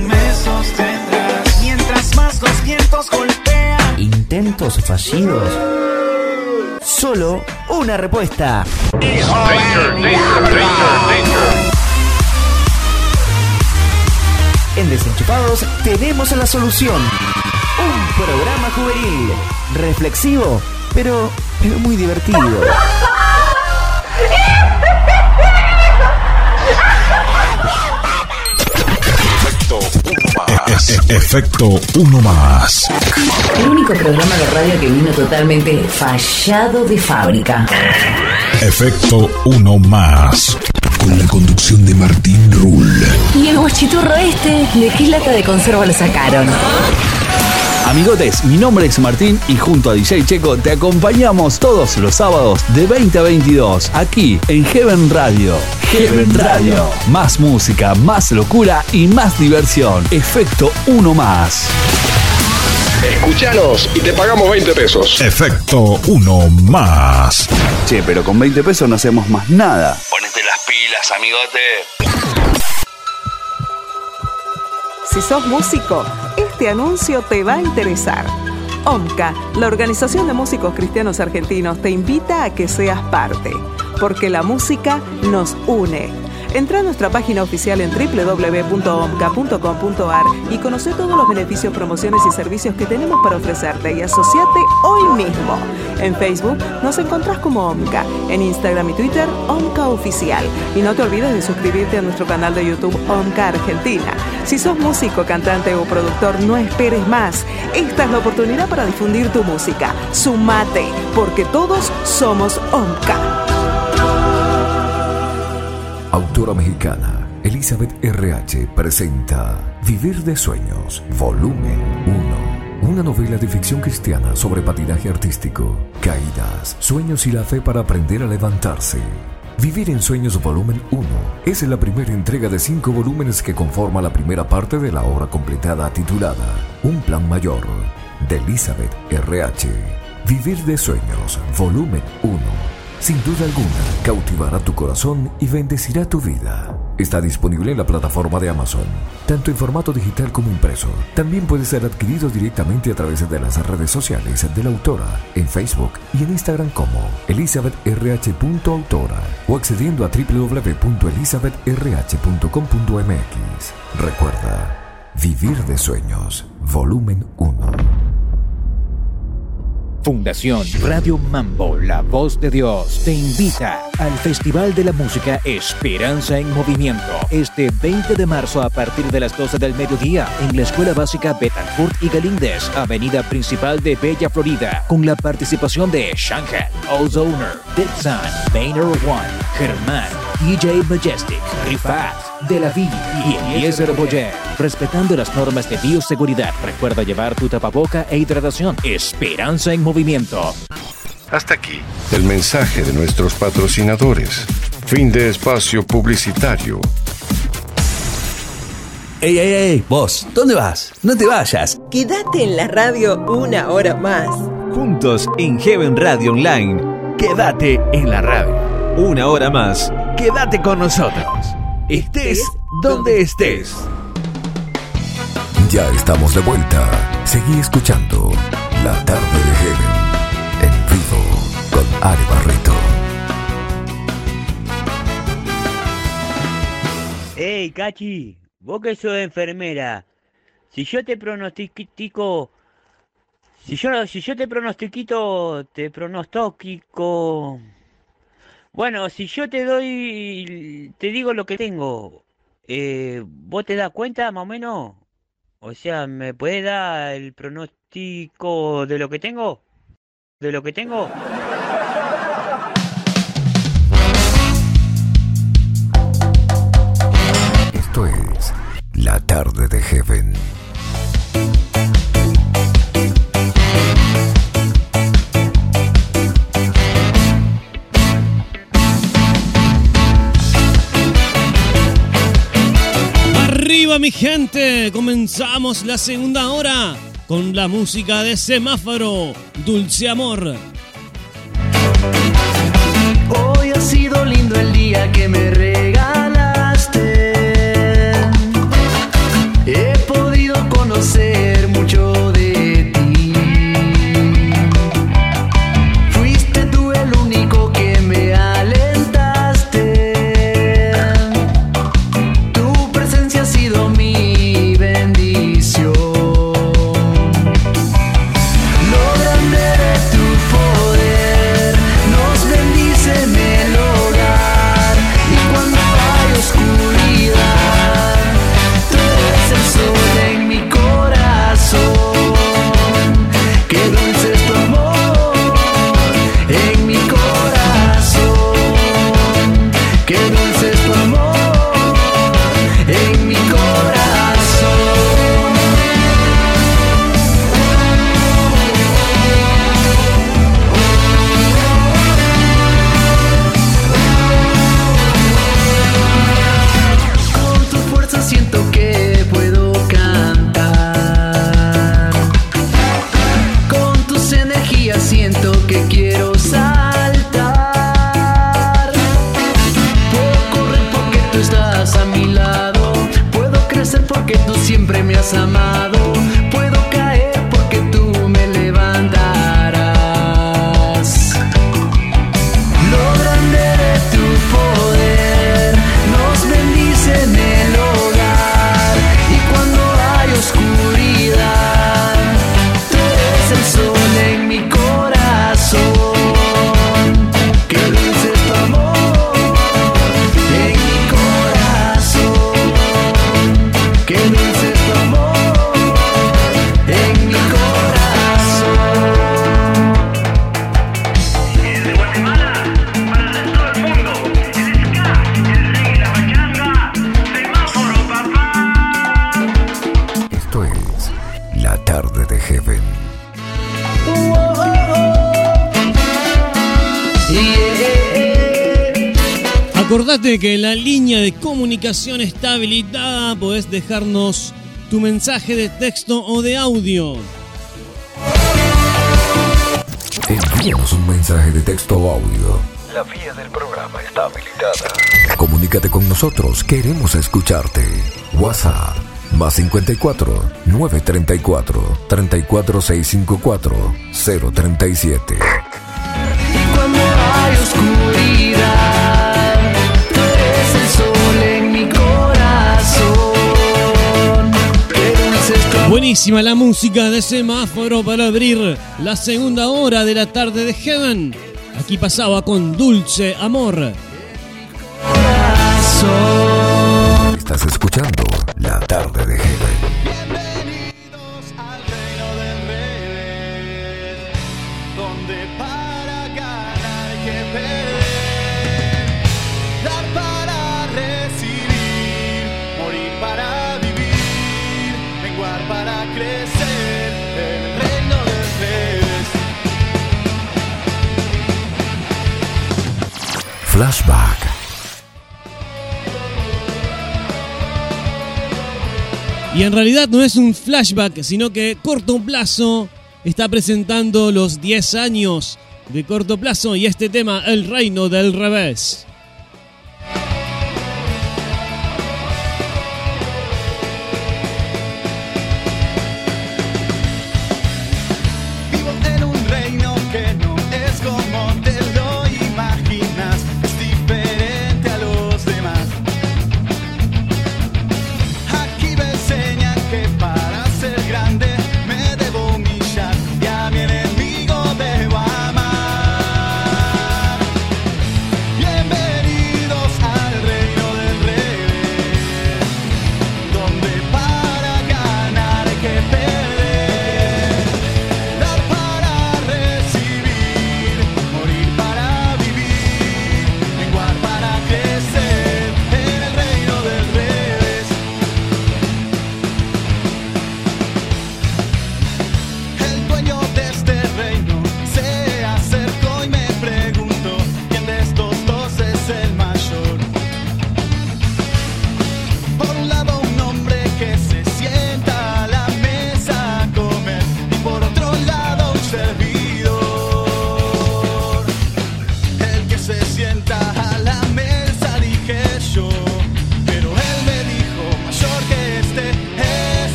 Me sostendrás mientras más los vientos golpean. Intentos fallidos. Solo una respuesta. En Desenchufados tenemos la solución. Un programa juvenil, reflexivo, pero, pero muy divertido. [LAUGHS] Efecto uno más. El único programa de radio que vino totalmente fallado de fábrica. Efecto uno más. con la conducción de Martín Rull. ¿Y el guachiturro este? ¿De qué lata de conserva lo sacaron? Amigotes, mi nombre es Martín y junto a DJ Checo te acompañamos todos los sábados de 20 a 22 aquí en Heaven Radio. Heaven Radio. Más música, más locura y más diversión. Efecto uno más. Escuchanos y te pagamos 20 pesos. Efecto uno más. Che, pero con 20 pesos no hacemos más nada. Ponete las pilas, amigote. Si sos músico, este anuncio te va a interesar. OMCA, la Organización de Músicos Cristianos Argentinos, te invita a que seas parte, porque la música nos une. Entra a nuestra página oficial en www.omca.com.ar y conoce todos los beneficios, promociones y servicios que tenemos para ofrecerte y asociate hoy mismo. En Facebook nos encontrás como OMCA, en Instagram y Twitter OMCA Oficial. Y no te olvides de suscribirte a nuestro canal de YouTube OMCA Argentina. Si sos músico, cantante o productor, no esperes más. Esta es la oportunidad para difundir tu música. Sumate, porque todos somos OMCA. Autora mexicana Elizabeth RH presenta Vivir de Sueños, volumen 1. Una novela de ficción cristiana sobre patinaje artístico, caídas, sueños y la fe para aprender a levantarse. Vivir en Sueños Volumen 1 es la primera entrega de cinco volúmenes que conforma la primera parte de la obra completada titulada Un Plan Mayor de Elizabeth RH. Vivir de Sueños Volumen 1 sin duda alguna, cautivará tu corazón y bendecirá tu vida. Está disponible en la plataforma de Amazon, tanto en formato digital como impreso. También puede ser adquirido directamente a través de las redes sociales de la autora, en Facebook y en Instagram como elizabethrh.autora o accediendo a www.elizabethrh.com.mx. Recuerda, Vivir de Sueños, volumen 1. Fundación Radio Mambo, la voz de Dios, te invita al Festival de la Música Esperanza en Movimiento. Este 20 de marzo a partir de las 12 del mediodía en la Escuela Básica Betancourt y Galíndez, Avenida Principal de Bella Florida, con la participación de Shanghai, Ozoner, Dixon, Maynard One, Germán, DJ Majestic, Rifat, De La Villa y Eliezer Boyer. Respetando las normas de bioseguridad, recuerda llevar tu tapaboca e hidratación. Esperanza en movimiento. Hasta aquí el mensaje de nuestros patrocinadores. Fin de espacio publicitario. ¡Ey, ey, ey! Vos, ¿dónde vas? No te vayas. Quédate en la radio una hora más. Juntos en Heaven Radio Online. Quédate en la radio. Una hora más. Quédate con nosotros. Estés donde estés. Ya estamos de vuelta. Seguí escuchando La Tarde de Heaven en vivo con Ari Barreto. Ey, Cachi, vos que sos enfermera, si yo te pronostico, si yo, si yo te pronostiquito, te pronostico, bueno, si yo te doy, te digo lo que tengo, eh, ¿vos te das cuenta más o menos? O sea, ¿me puede dar el pronóstico de lo que tengo? ¿De lo que tengo? Esto es La Tarde de Heaven. Mi gente, comenzamos la segunda hora con la música de semáforo, Dulce Amor. Hoy ha sido lindo el día que me regalaste. Que la línea de comunicación está habilitada, podés dejarnos tu mensaje de texto o de audio. Envíanos un mensaje de texto o audio. La vía del programa está habilitada. Comunícate con nosotros, queremos escucharte. WhatsApp más 54 934 34654 037. Buenísima la música de semáforo para abrir la segunda hora de la tarde de Heaven. Aquí pasaba con Dulce Amor. Estás escuchando La Tarde de Heaven. Flashback. Y en realidad no es un flashback, sino que Corto Plazo está presentando los 10 años de Corto Plazo y este tema, El Reino del Revés.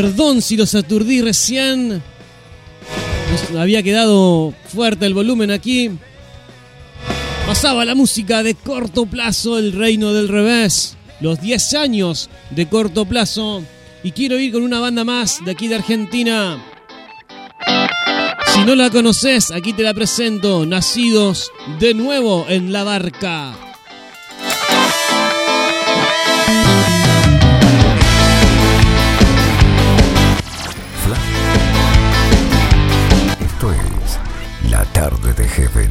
Perdón si los aturdí recién. Había quedado fuerte el volumen aquí. Pasaba la música de corto plazo, El Reino del Revés. Los 10 años de corto plazo. Y quiero ir con una banda más de aquí de Argentina. Si no la conoces, aquí te la presento. Nacidos de nuevo en la barca. Tarde de Heaven.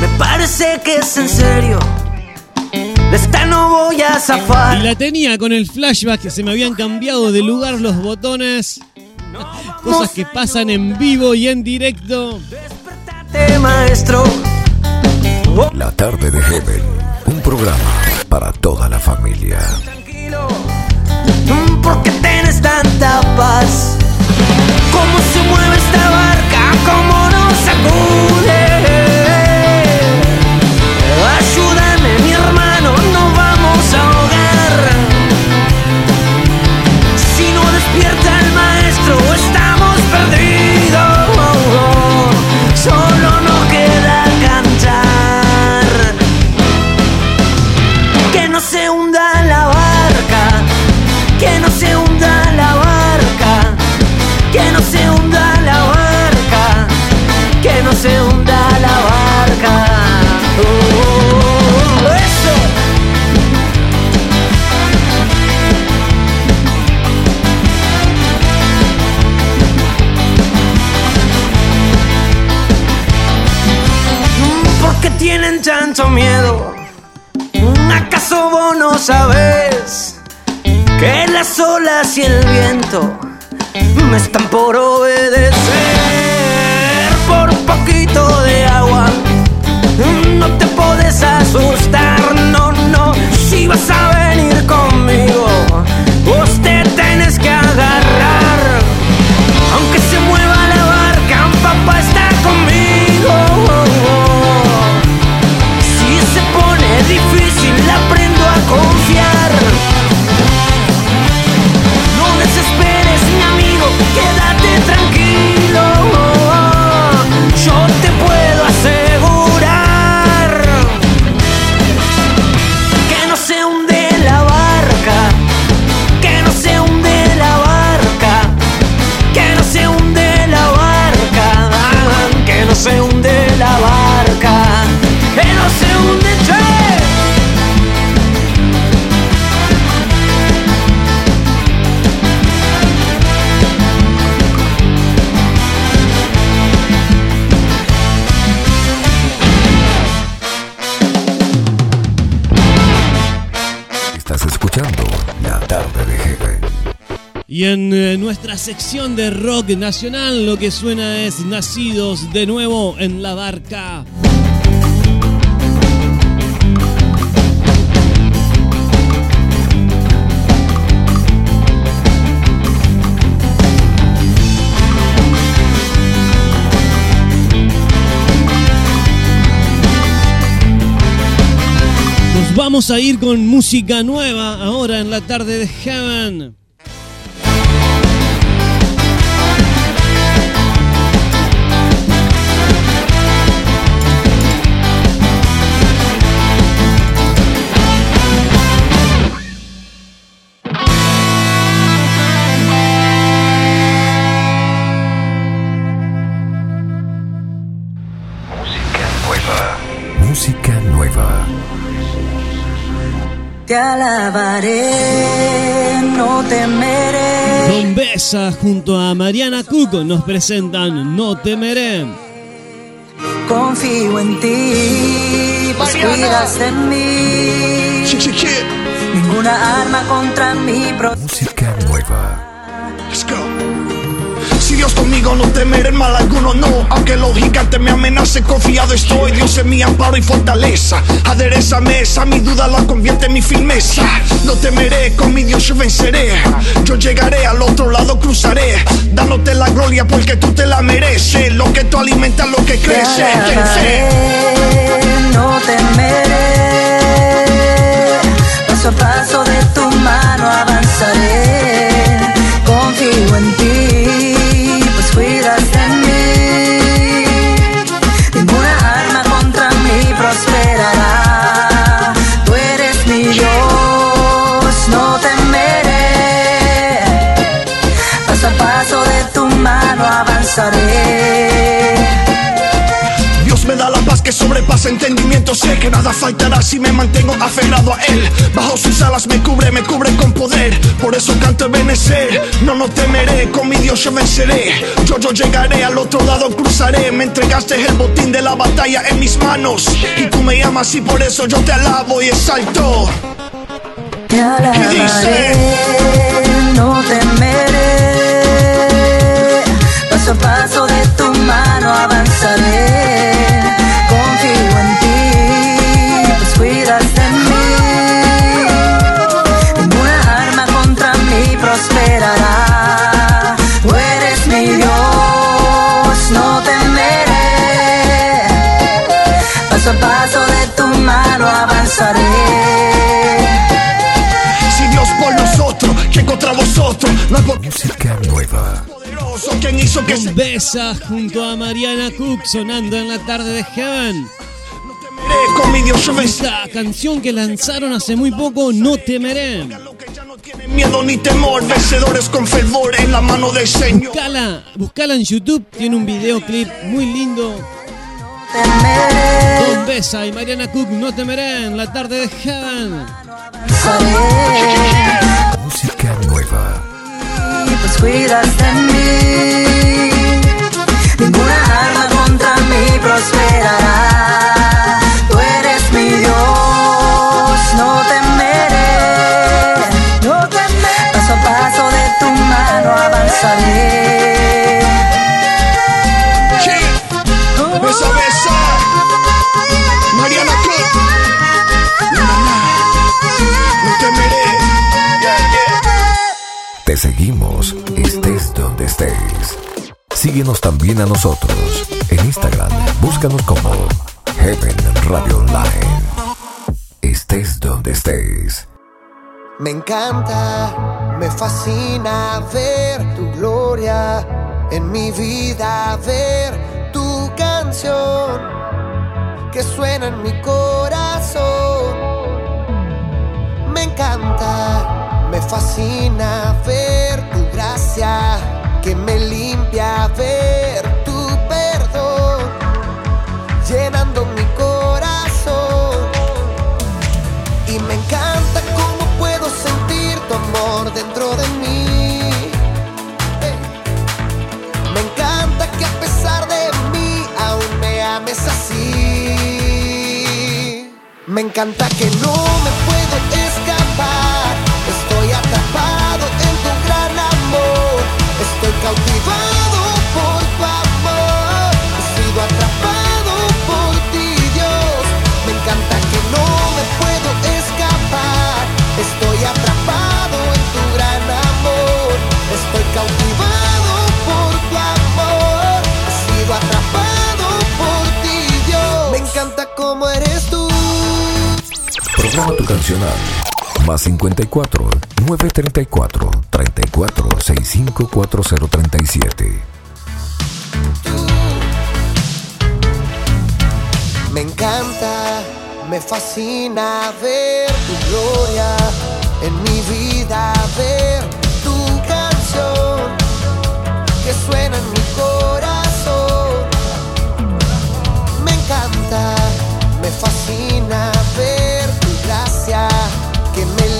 Me parece que es en serio. De esta no voy a zafar. Y la tenía con el flashback que se me habían cambiado de lugar los botones. Cosas que pasan en vivo y en directo. maestro. La tarde de Heaven, un programa para toda la familia. ¿Por qué tienes tanta paz? ¿Cómo se mueve esta barca? ¿Cómo nos sacude? Tanto miedo? ¿Acaso vos no sabes que las olas y el viento me están por obedecer? Por poquito de agua no te puedes asustar, no, no. Si vas a Y en eh, nuestra sección de rock nacional lo que suena es Nacidos de nuevo en la barca. Nos vamos a ir con música nueva ahora en la tarde de Heaven. Te alabaré, no temeré. Don Besa junto a Mariana Cuco nos presentan No temeré. Confío en ti, pues cuidas de mí. Ninguna arma contra mí. pro- Música nueva. Si Dios conmigo no temeré mal alguno no. Aunque los gigantes me amenacen confiado estoy. Dios es mi amparo y fortaleza. Adereza mesa, mi duda la convierte en mi firmeza. No temeré, con mi Dios yo venceré. Yo llegaré al otro lado cruzaré. Dándote la gloria porque tú te la mereces. Lo que tú alimentas lo que crece. No temeré. Paso a paso de tu mano. Entendimiento Sé que nada faltará si me mantengo aferrado a Él. Bajo sus alas me cubre, me cubre con poder. Por eso canto Ebenezer No, no temeré, con mi Dios yo venceré. Yo, yo llegaré, al otro lado cruzaré. Me entregaste el botín de la batalla en mis manos. Y tú me amas y por eso yo te alabo y exalto. Te alabaré, no temeré. Paso a paso de tu mano avanzaré. Música nueva. poderoso, ¿quién hizo que se Besa junto a Mariana Cook sonando en la tarde de Heaven. Esta canción que lanzaron hace muy poco, No temeré. Miedo ni temor, vencedores con fervor en la mano del Señor. Buscala, buscala en YouTube, tiene un videoclip muy lindo. Don Besa y Mariana Cook, No temeré en la tarde de Heaven. Música nueva. Cuidas de mí. Ninguna arma contra mí prosperará. Tú eres mi Dios, no temeré. No temeré. Paso a paso de tu mano avanzaré. Seguimos, estés donde estés. Síguenos también a nosotros. En Instagram, búscanos como Heaven Radio Online. Estés donde estés. Me encanta, me fascina ver tu gloria en mi vida, ver tu canción que suena en mi corazón. Me encanta, me fascina ver que me limpia, ver tu perdón llenando mi corazón. Y me encanta cómo puedo sentir tu amor dentro de mí. Me encanta que a pesar de mí aún me ames así. Me encanta que no me puedo escapar. Estoy atrapado cautivado por tu amor. He sido atrapado por ti, Dios. Me encanta que no me puedo escapar. Estoy atrapado en tu gran amor. Estoy cautivado por tu amor. He sido atrapado por ti, Dios. Me encanta cómo eres tú. Programa tu cancional. Más 54 934 34 65 4037. Me encanta, me fascina ver tu gloria en mi vida, ver tu canción que suena en mi corazón. Me encanta, me fascina ver tu gracia que me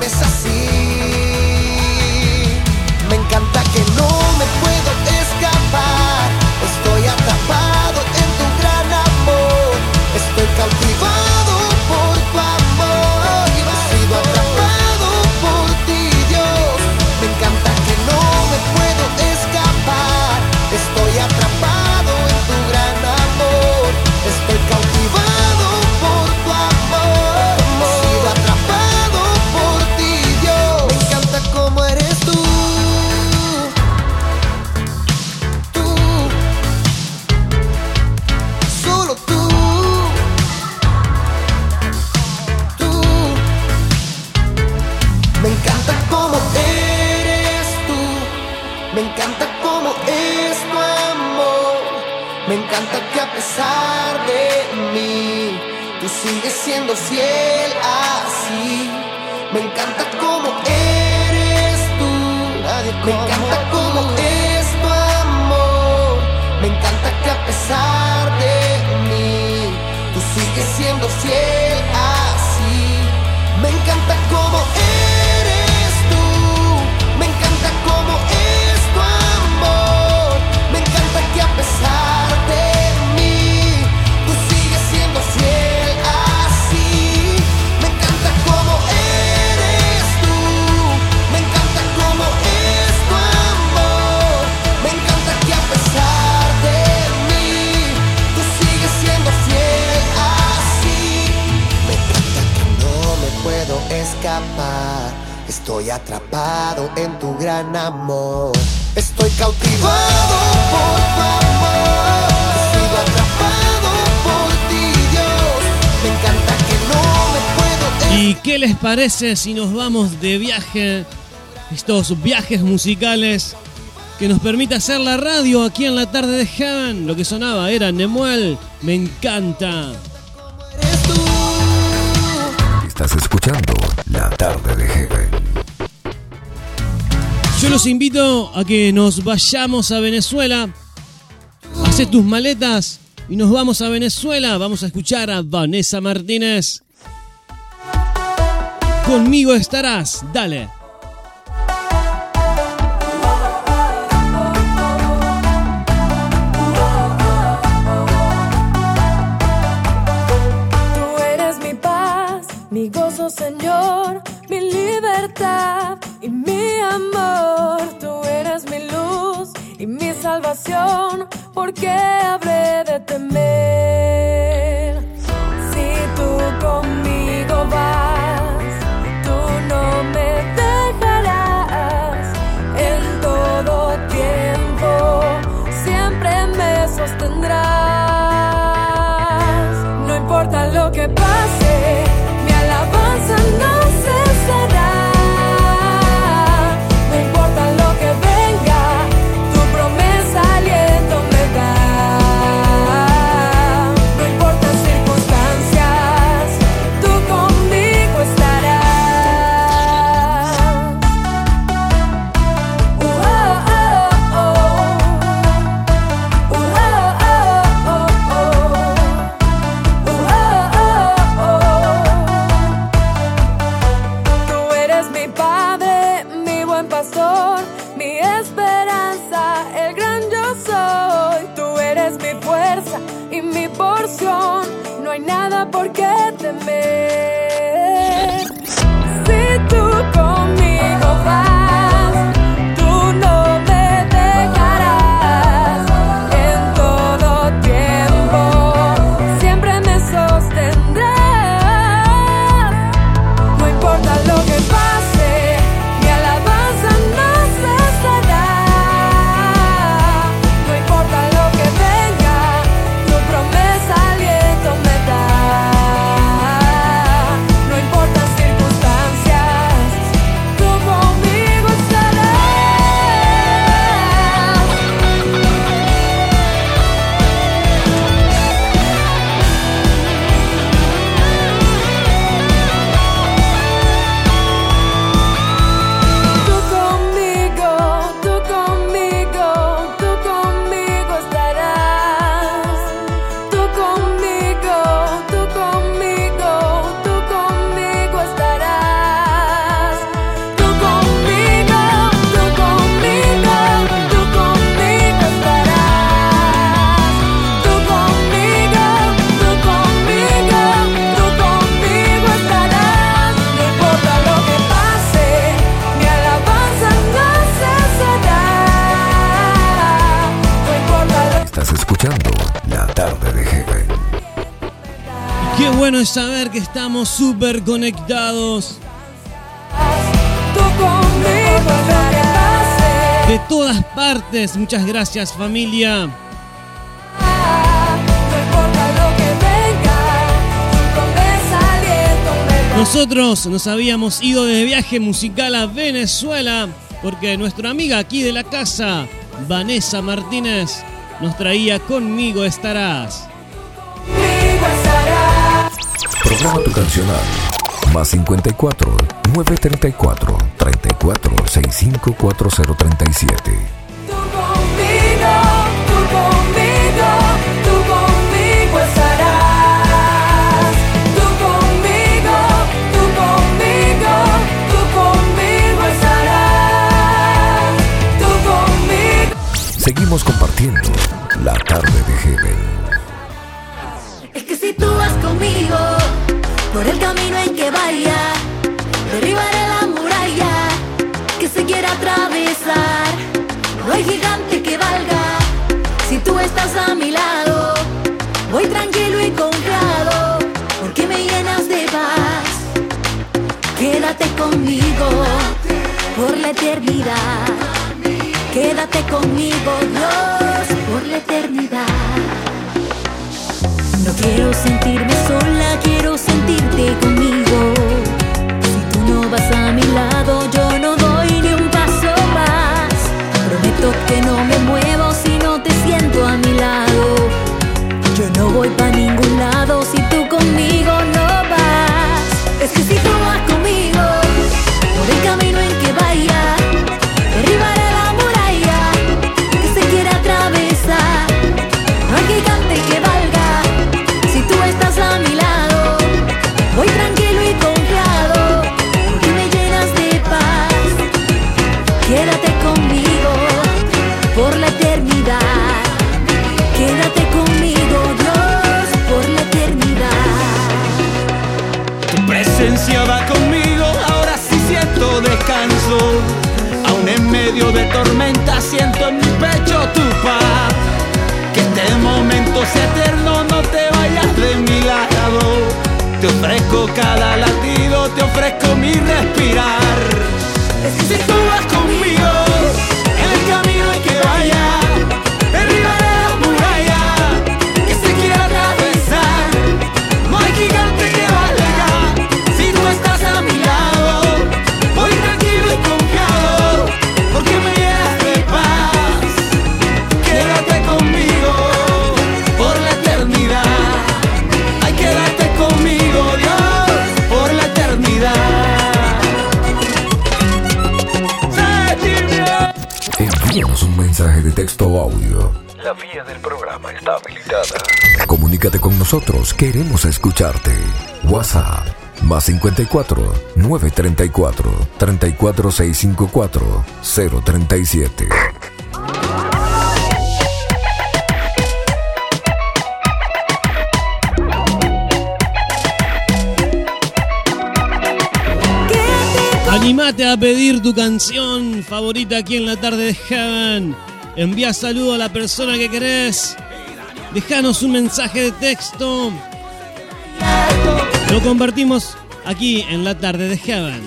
ames así. Estoy atrapado en tu gran amor. Estoy cautivado por tu amor. Sigo atrapado por ti, Dios. Me encanta que no me puedo ¿Y qué les parece si nos vamos de viaje? Estos viajes musicales que nos permite hacer la radio aquí en la tarde de Heaven. Lo que sonaba era Nemuel. Me encanta. Estás escuchando La Tarde de Heaven. Yo los invito a que nos vayamos a Venezuela. Hacé tus maletas y nos vamos a Venezuela. Vamos a escuchar a Vanessa Martínez. Conmigo estarás. Dale. Tú eres mi paz, mi gozo, Señor, mi libertad y mi amor. Tú eres mi luz y mi salvación. ¿Por qué habré de temer? Si tú conmigo vas, bueno es saber que estamos súper conectados. De todas partes. Muchas gracias familia. Nosotros nos habíamos ido de viaje musical a Venezuela porque nuestra amiga aquí de la casa, Vanessa Martínez, nos traía Conmigo estarás. Programa tu cancional. Más 54 934 34 65 4037. Tú conmigo, tú conmigo, tú conmigo estarás. Tú conmigo, tú conmigo, tú conmigo estarás. Tú conmigo. Seguimos compartiendo por el camino en que vaya, derribaré la muralla que se quiera atravesar. No hay gigante que valga si tú estás a mi lado. Voy tranquilo y confiado porque me llenas de paz. Quédate conmigo. por la eternidad. Quédate conmigo, Dios, por la eternidad. Quiero sentirme sola, quiero sentirte conmigo. Si tú no vas a mi lado, yo no doy ni un paso más. Prometo que no me muevo si no te siento a mi lado. Yo no voy para ningún lado medio de tormenta siento en mi pecho tu paz. Que este momento sea eterno, no te vayas de mi lado. Te ofrezco cada latido, te ofrezco mi respirar. Es si tú conmigo, de texto o audio. La vía del programa está habilitada. Comunícate con nosotros, queremos escucharte. WhatsApp más 54 934 34654 037. Animate a pedir tu canción favorita aquí en la tarde de Heaven. Envía saludo a la persona que querés. Dejanos un mensaje de texto. Lo compartimos aquí en la tarde de Heaven.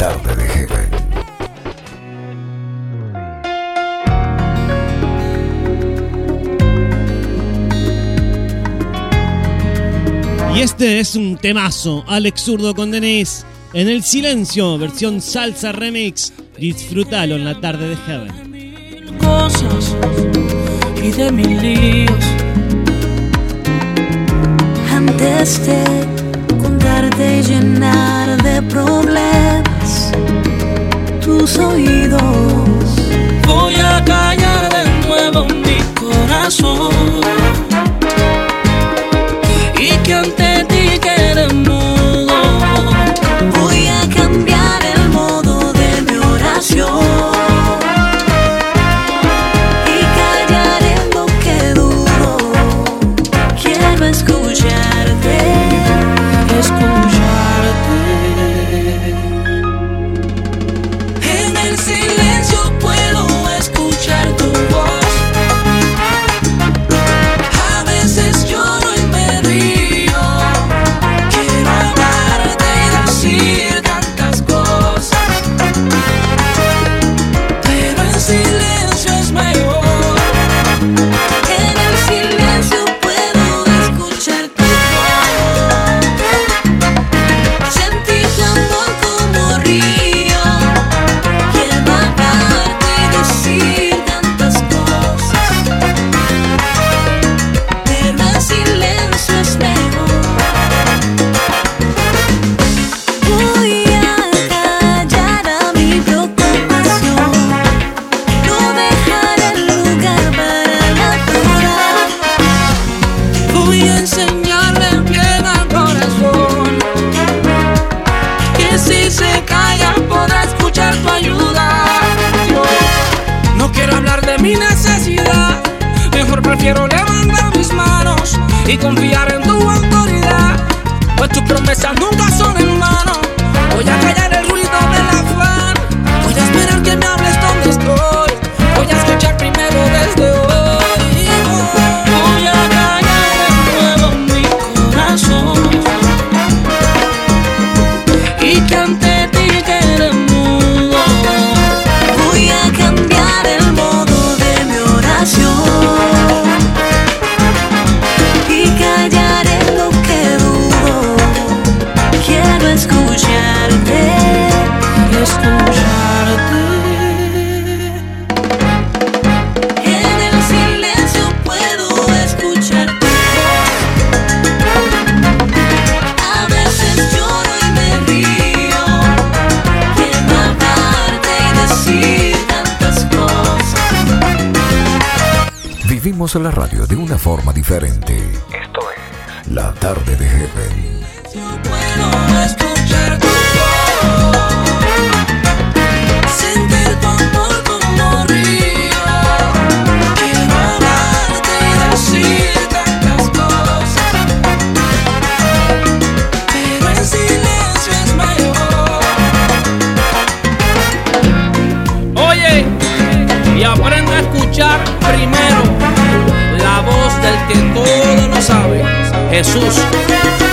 Tarde de Heaven. Y este es un temazo. Alex Zurdo con Denise. En el silencio, versión salsa remix. Disfrútalo en la tarde de Heaven. cosas y de mis líos. antes de y llenar de problemas tus oídos. Voy a callar de nuevo mi corazón. Y que ante ti quede mudo. Voy a cambiar el modo de mi oración. Y callaré lo que duro. Quiero escucharte. Y confiar Hacemos la radio de una forma diferente. Esto es La Tarde de Heaven. Jesús.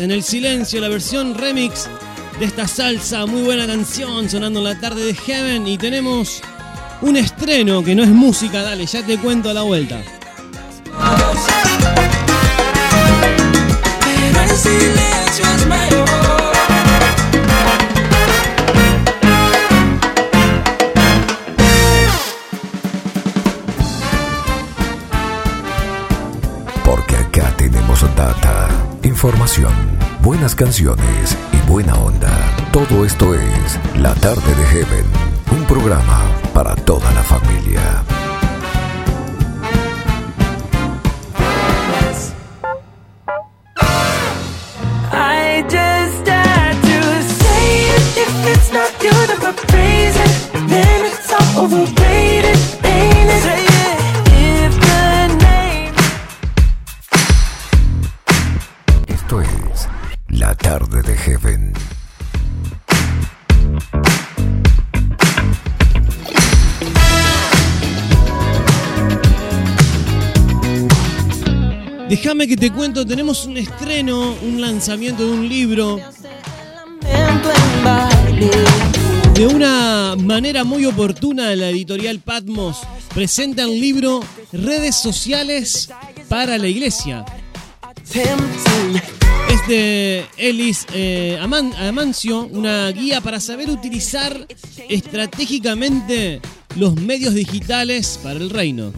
En el silencio, la versión remix de esta salsa, muy buena canción sonando en la tarde de Heaven y tenemos un estreno que no es música, dale, ya te cuento a la vuelta. Información, buenas canciones y buena onda. Todo esto es La Tarde de Heaven, un programa para toda la familia. Déjame que te cuento, tenemos un estreno, un lanzamiento de un libro. De una manera muy oportuna, la editorial Patmos presenta el libro Redes Sociales para la Iglesia. Es de Elis eh, Aman- Amancio, una guía para saber utilizar estratégicamente los medios digitales para el reino.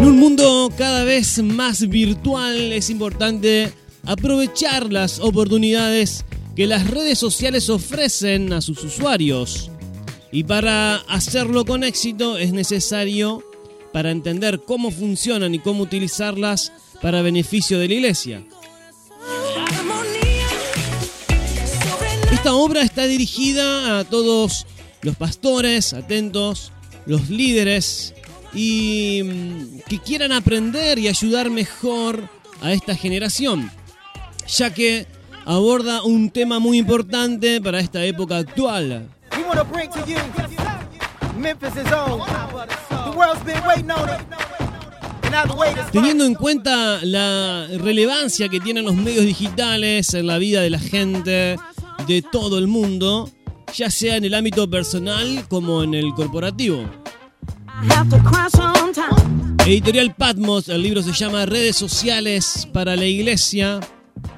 En un mundo cada vez más virtual es importante aprovechar las oportunidades que las redes sociales ofrecen a sus usuarios. Y para hacerlo con éxito es necesario, para entender cómo funcionan y cómo utilizarlas para beneficio de la iglesia. Esta obra está dirigida a todos los pastores, atentos, los líderes y mm, que quieran aprender y ayudar mejor a esta generación, ya que aborda un tema muy importante para esta época actual. Teniendo en cuenta la relevancia que tienen los medios digitales en la vida de la gente de todo el mundo, ya sea en el ámbito personal como en el corporativo. Editorial Patmos, el libro se llama Redes Sociales para la Iglesia.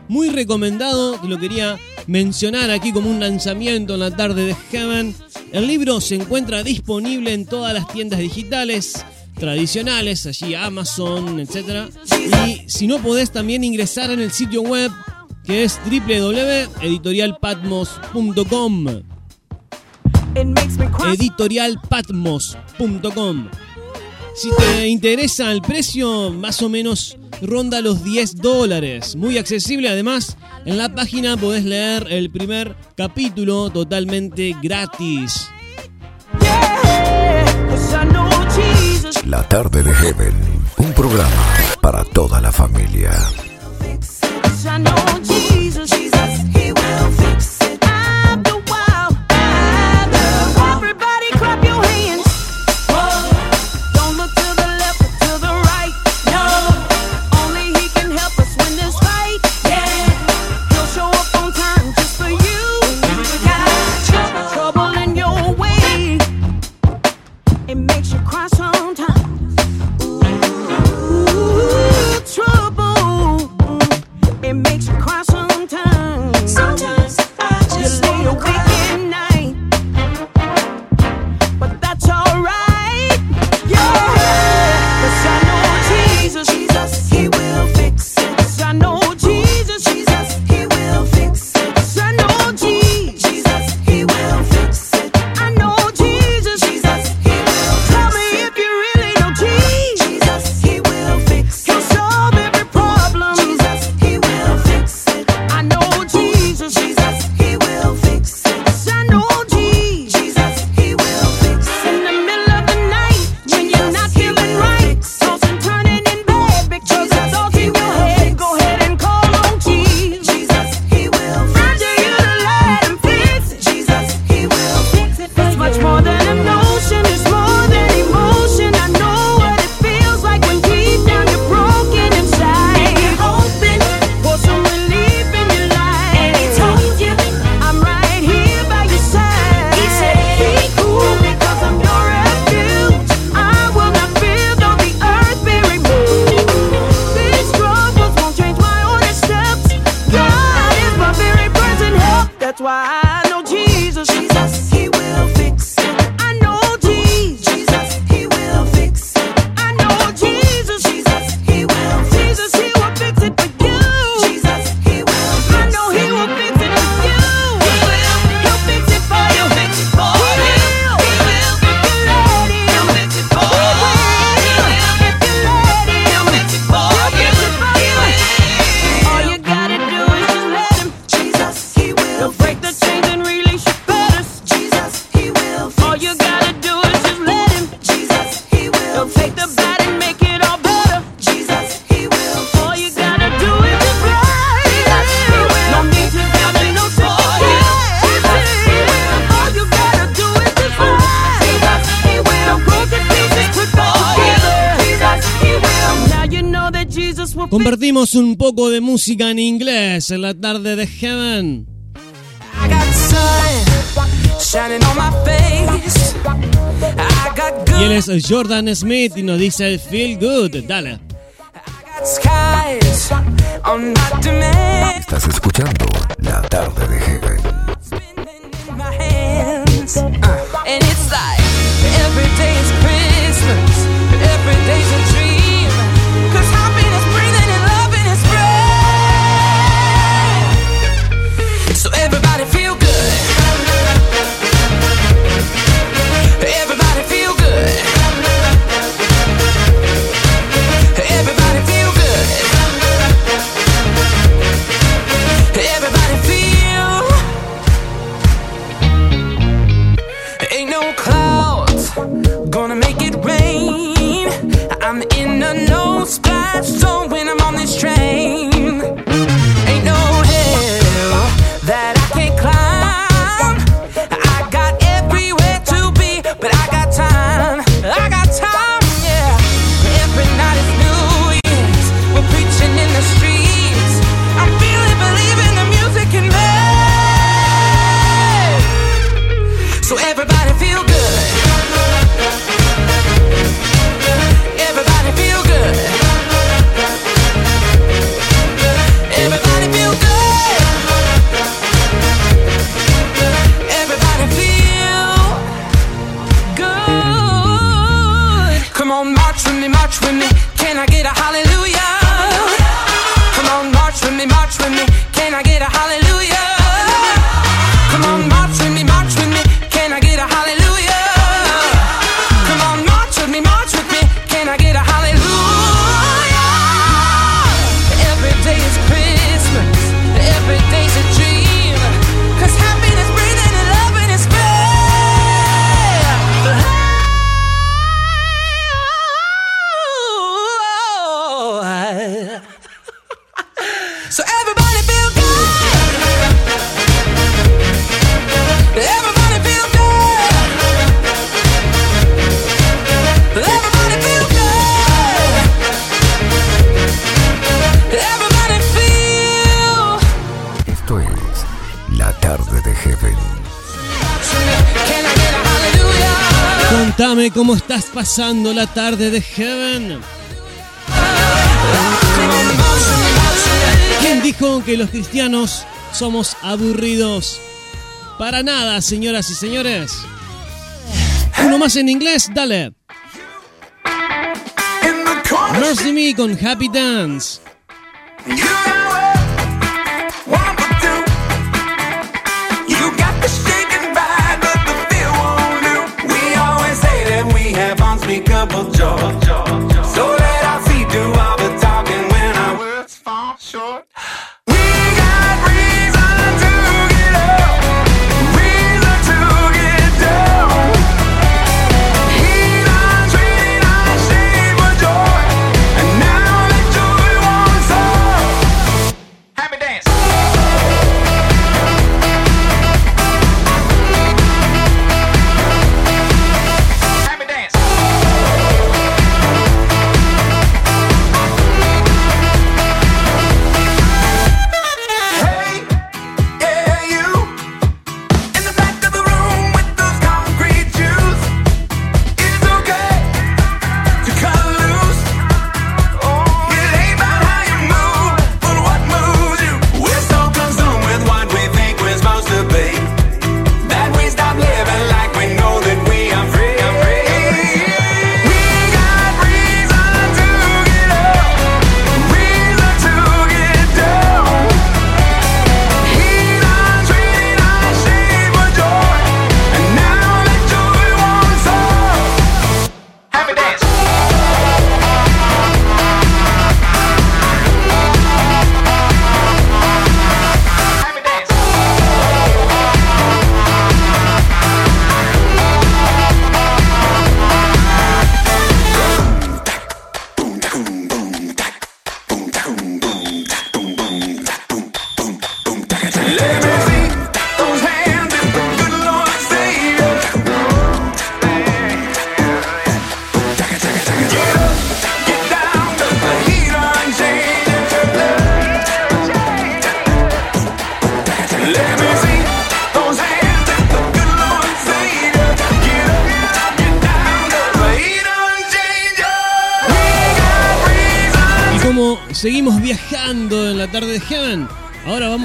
Muy recomendado, lo quería mencionar aquí como un lanzamiento en la tarde de Heaven. El libro se encuentra disponible en todas las tiendas digitales tradicionales, allí Amazon, etc. Y si no podés también ingresar en el sitio web que es www.editorialpatmos.com. editorialpatmos.com. Si te interesa el precio, más o menos ronda los 10 dólares. Muy accesible, además, en la página podés leer el primer capítulo totalmente gratis. La tarde de Heaven, un programa para toda la familia. Viernes en la tarde de Heaven. I got on my face. I got good. Y él es Jordan Smith y nos dice Feel Good. Dale. Estás escuchando La Tarde de Heaven. pasando la tarde de Heaven. ¿Quién dijo que los cristianos somos aburridos? Para nada, señoras y señores. Uno más en inglés, dale. Mercy Me con Happy Dance.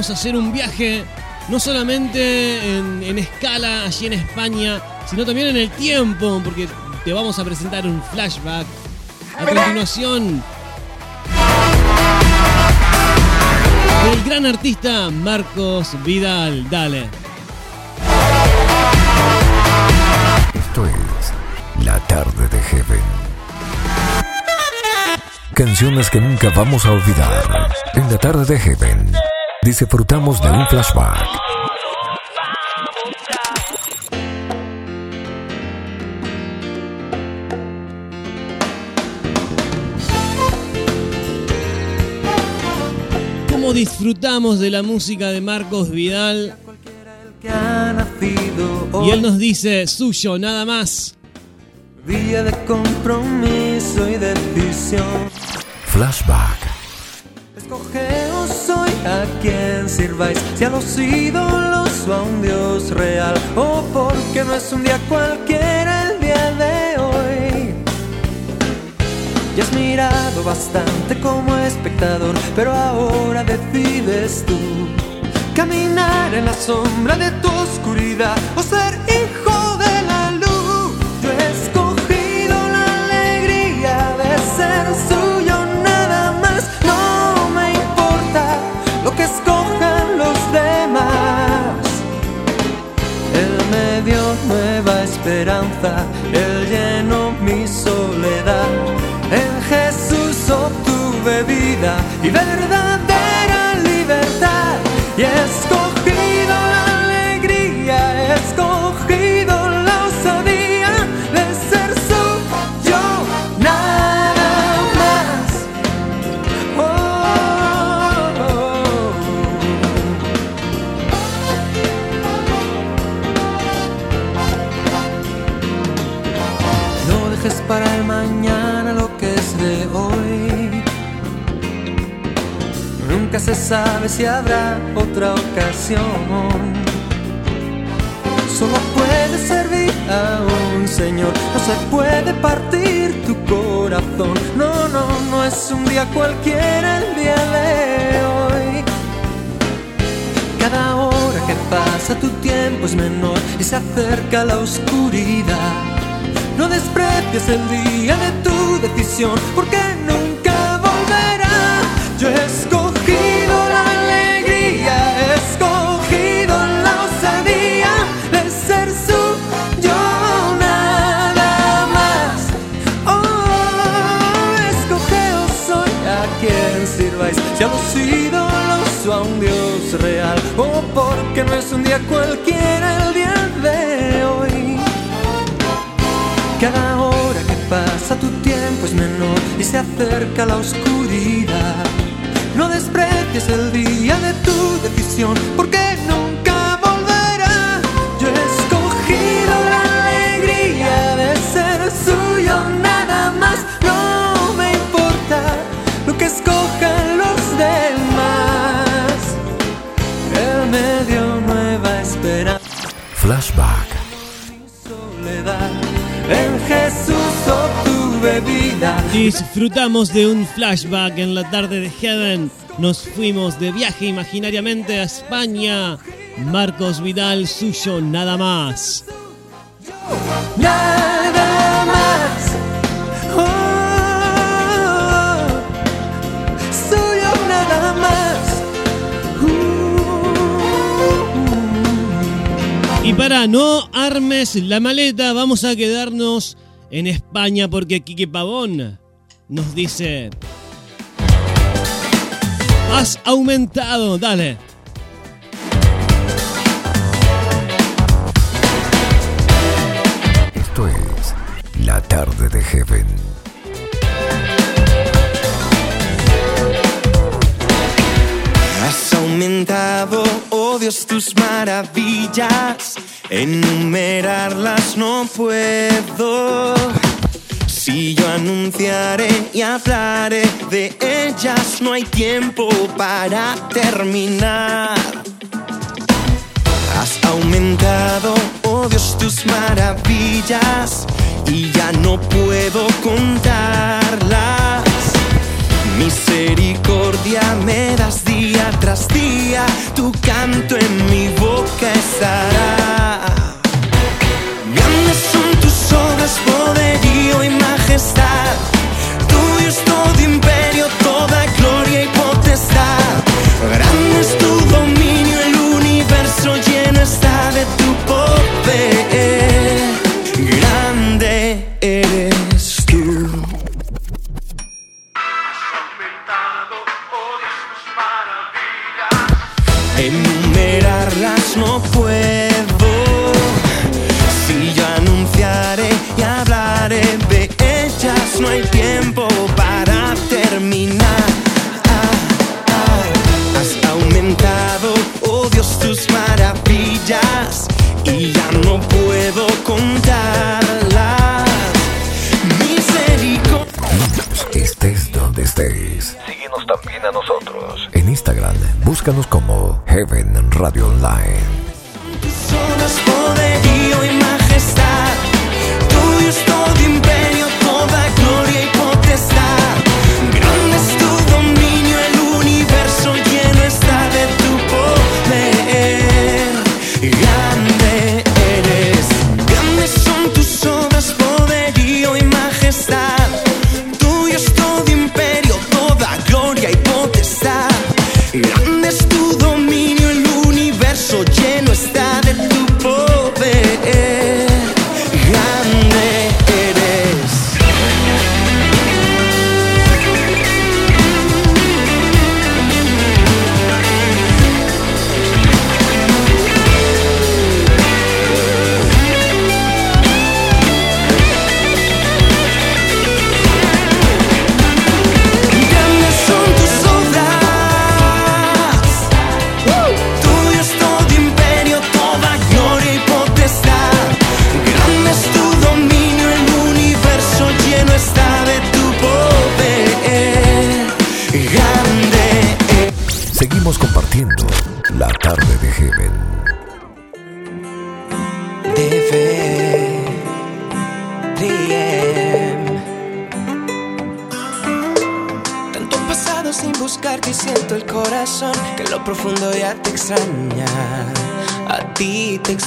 Vamos a hacer un viaje no solamente en, en escala allí en España, sino también en el tiempo, porque te vamos a presentar un flashback. A continuación, del gran artista Marcos Vidal. Dale. Esto es La tarde de Heaven. Canciones que nunca vamos a olvidar. En la tarde de Heaven disfrutamos de un flashback. ¿Cómo disfrutamos de la música de Marcos Vidal? Y él nos dice, suyo, nada más. Día de compromiso y decisión. Flashback. A quien sirváis, si a los ídolos o a un Dios real, o porque no es un día cualquiera el día de hoy. Ya has mirado bastante como espectador, pero ahora decides tú caminar en la sombra de tu oscuridad o ser Él llenó mi soledad. En Jesús obtuve vida y verdadera sabe si habrá otra ocasión. Solo puedes servir a un Señor, no se puede partir tu corazón. No, no, no es un día cualquiera el día de hoy. Cada hora que pasa tu tiempo es menor y se acerca la oscuridad. No desprecies el día de tu decisión porque nunca volverá. Yo he porque no es un día cualquiera el día de hoy. Cada hora que pasa tu tiempo es menor y se acerca la oscuridad. No desprecies el día de tu decisión porque Flashback. soledad. En Jesús obtuve vida. Disfrutamos de un flashback en la tarde de Heaven. Nos fuimos de viaje imaginariamente a España. Marcos Vidal, suyo nada más. Nada No armes la maleta, vamos a quedarnos en España porque Quique Pavón nos dice... Has aumentado, dale. Esto es La tarde de Heaven. Has aumentado, oh Dios, tus maravillas. Enumerarlas no puedo. Si yo anunciaré y hablaré de ellas, no hay tiempo para terminar. Has aumentado, oh Dios, tus maravillas y ya no puedo contarlas. Misericordia me das día tras día, tu canto en mi boca estará. Grandes son tus obras, poderío y majestad. Tuyo es todo imperio, toda gloria y potestad. Grande es tu dominio, el universo lleno está de tu poder. No puedo. Si yo anunciaré y hablaré de ellas, no hay tiempo para terminar. Ah, ah. Has aumentado, oh Dios, tus maravillas y ya no puedo contarlas. Misericordia. Estés donde estés. Síguenos también a nosotros. Búscanos como Heaven Radio Online. Tu dominio, el universo lleno está de tu poder.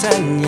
Ti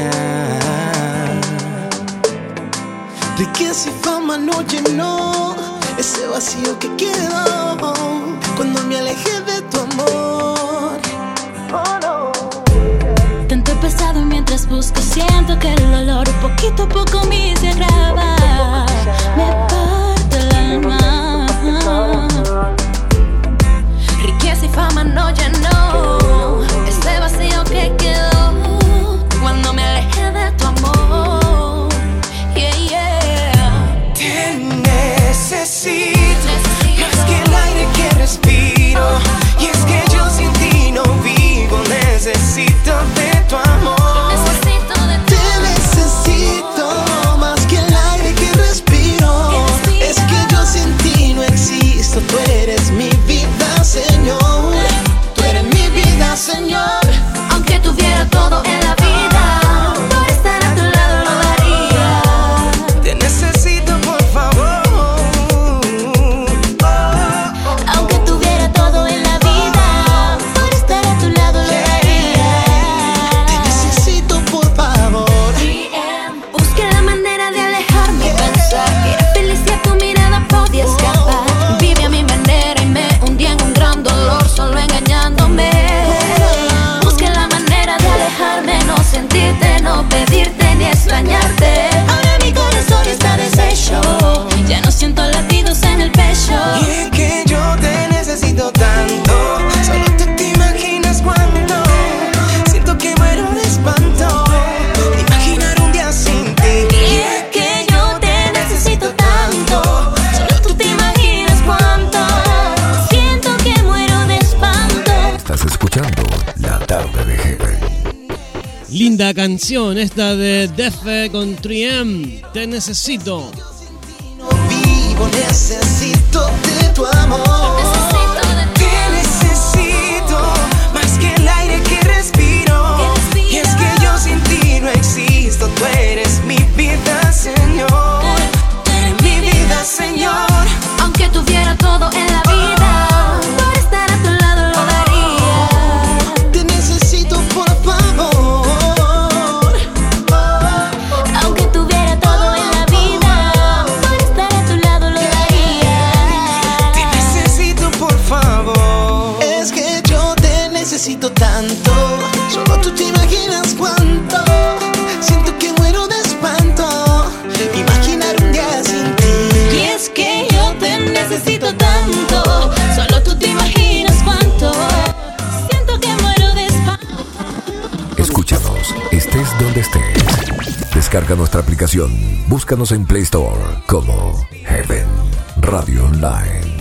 Necesito. Necesito tanto. Solo tú te imaginas cuánto. Siento que muero de espanto. Imaginar un día sin ti. Y es que yo te necesito tanto, solo tú te imaginas cuánto. Siento que muero de espanto. Escúchanos, estés donde estés. Descarga nuestra aplicación. Búscanos en Play Store como Heaven Radio Online.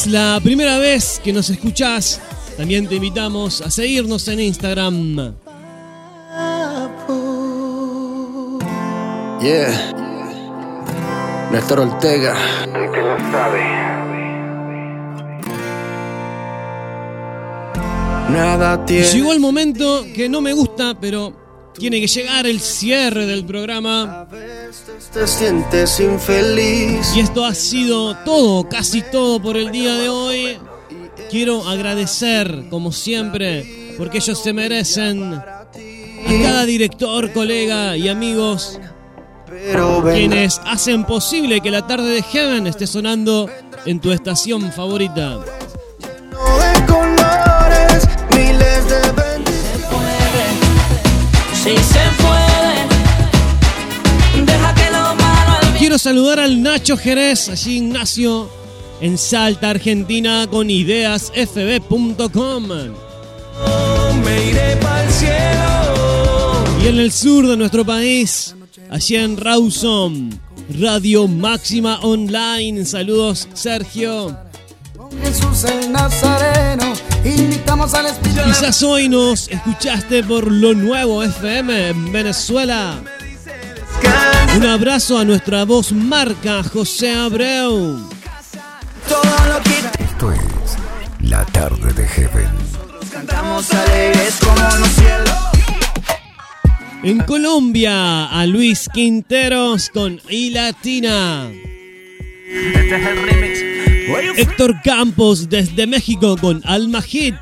Es la primera vez que nos escuchás, también te invitamos a seguirnos en Instagram. Yeah. Néstor Ortega. que lo sabe. Nada tiene. Llegó el momento que no me gusta, pero tiene que llegar el cierre del programa. Te sientes infeliz. Y esto ha sido todo, casi todo por el día de hoy. Quiero agradecer, como siempre, porque ellos se merecen a cada director, colega y amigos quienes hacen posible que la tarde de Heaven esté sonando en tu estación favorita. Si se puede, deja que lo malo al Quiero saludar al Nacho Jerez, allí Ignacio, en Salta, Argentina, con ideasfb.com. Me iré pa'l cielo. Y en el sur de nuestro país, allí en Rawson, Radio Máxima Online. Saludos, Sergio. Jesús el Nazareno, invitamos al Espíritu. Quizás hoy nos escuchaste por lo nuevo FM en Venezuela. Un abrazo a nuestra voz marca José Abreu. Esto es La Tarde de Heaven. Cantamos alegres como los cielos. En Colombia, a Luis Quinteros con I Latina. Este es el remix. Héctor Campos desde México con Alma Hit.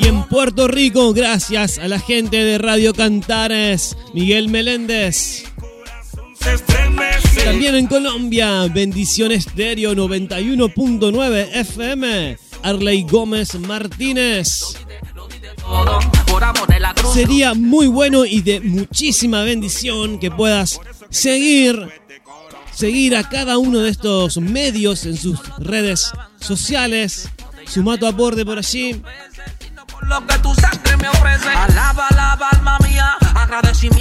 Y en Puerto Rico, gracias a la gente de Radio Cantares, Miguel Meléndez. También en Colombia, Bendiciones Estéreo 91.9 FM, Arley Gómez Martínez. Sería muy bueno y de muchísima bendición que puedas seguir seguir a cada uno de estos medios en sus redes sociales. Suma tu aporte por allí.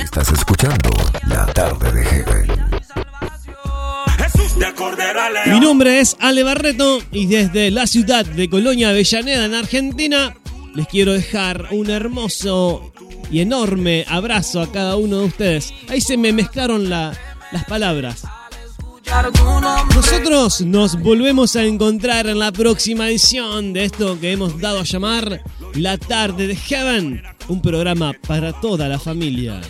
Estás escuchando La Tarde de León. Mi nombre es Ale Barreto y desde la ciudad de Colonia Avellaneda en Argentina les quiero dejar un hermoso y enorme abrazo a cada uno de ustedes. Ahí se me mezclaron la- las palabras. Nosotros nos volvemos a encontrar en la próxima edición de esto que hemos dado a llamar La Tarde de Heaven, un programa para toda la familia.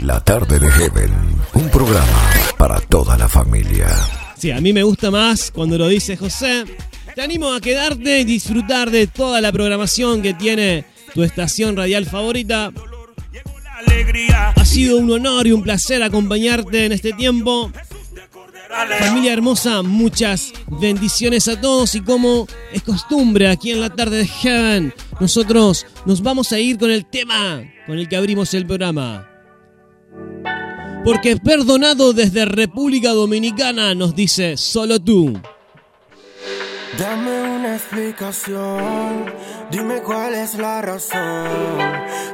La Tarde de Heaven. Un programa para toda la familia. Sí, a mí me gusta más cuando lo dice José. Te animo a quedarte y disfrutar de toda la programación que tiene tu estación radial favorita. Ha sido un honor y un placer acompañarte en este tiempo. Familia hermosa, muchas bendiciones a todos y como es costumbre aquí en la tarde de Heaven, nosotros nos vamos a ir con el tema con el que abrimos el programa. Porque perdonado desde República Dominicana nos dice solo tú. Dame una explicación, dime cuál es la razón,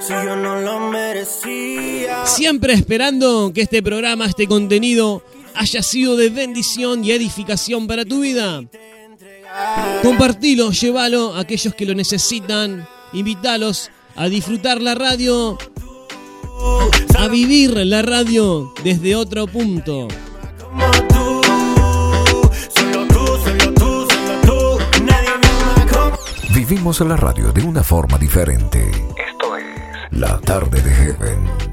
si yo no lo merecía. Siempre esperando que este programa, este contenido haya sido de bendición y edificación para tu vida. Compartilo, llévalo a aquellos que lo necesitan, invítalos a disfrutar la radio, a vivir la radio desde otro punto. Vivimos la radio de una forma diferente. Esto es La Tarde de Heaven.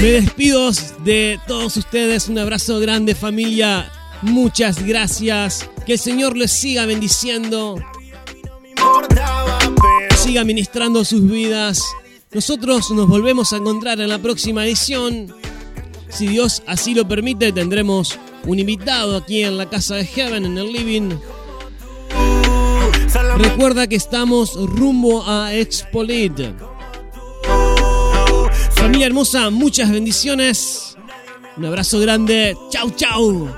Me despido de todos ustedes. Un abrazo grande familia. Muchas gracias. Que el Señor les siga bendiciendo. Siga ministrando sus vidas. Nosotros nos volvemos a encontrar en la próxima edición. Si Dios así lo permite, tendremos un invitado aquí en la casa de Heaven, en el living. Recuerda que estamos rumbo a Expolit. Familia hermosa, muchas bendiciones. Un abrazo grande. Chau, chau.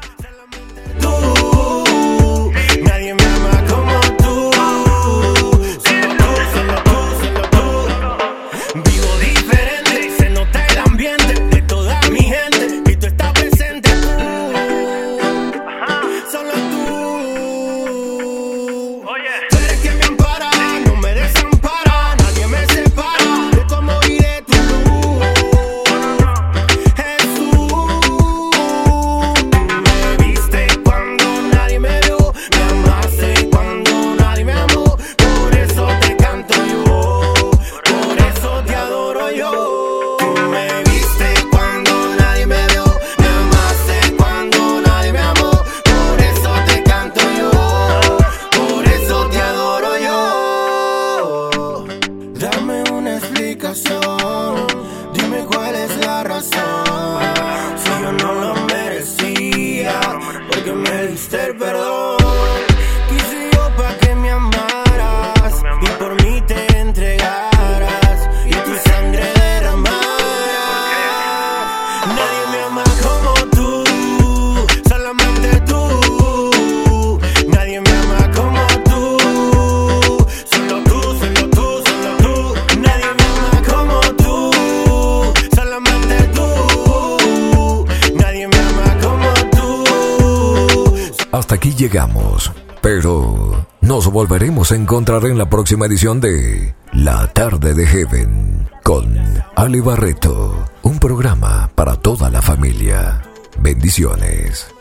Volveremos a encontrar en la próxima edición de La Tarde de Heaven con Ali Barreto, un programa para toda la familia. Bendiciones.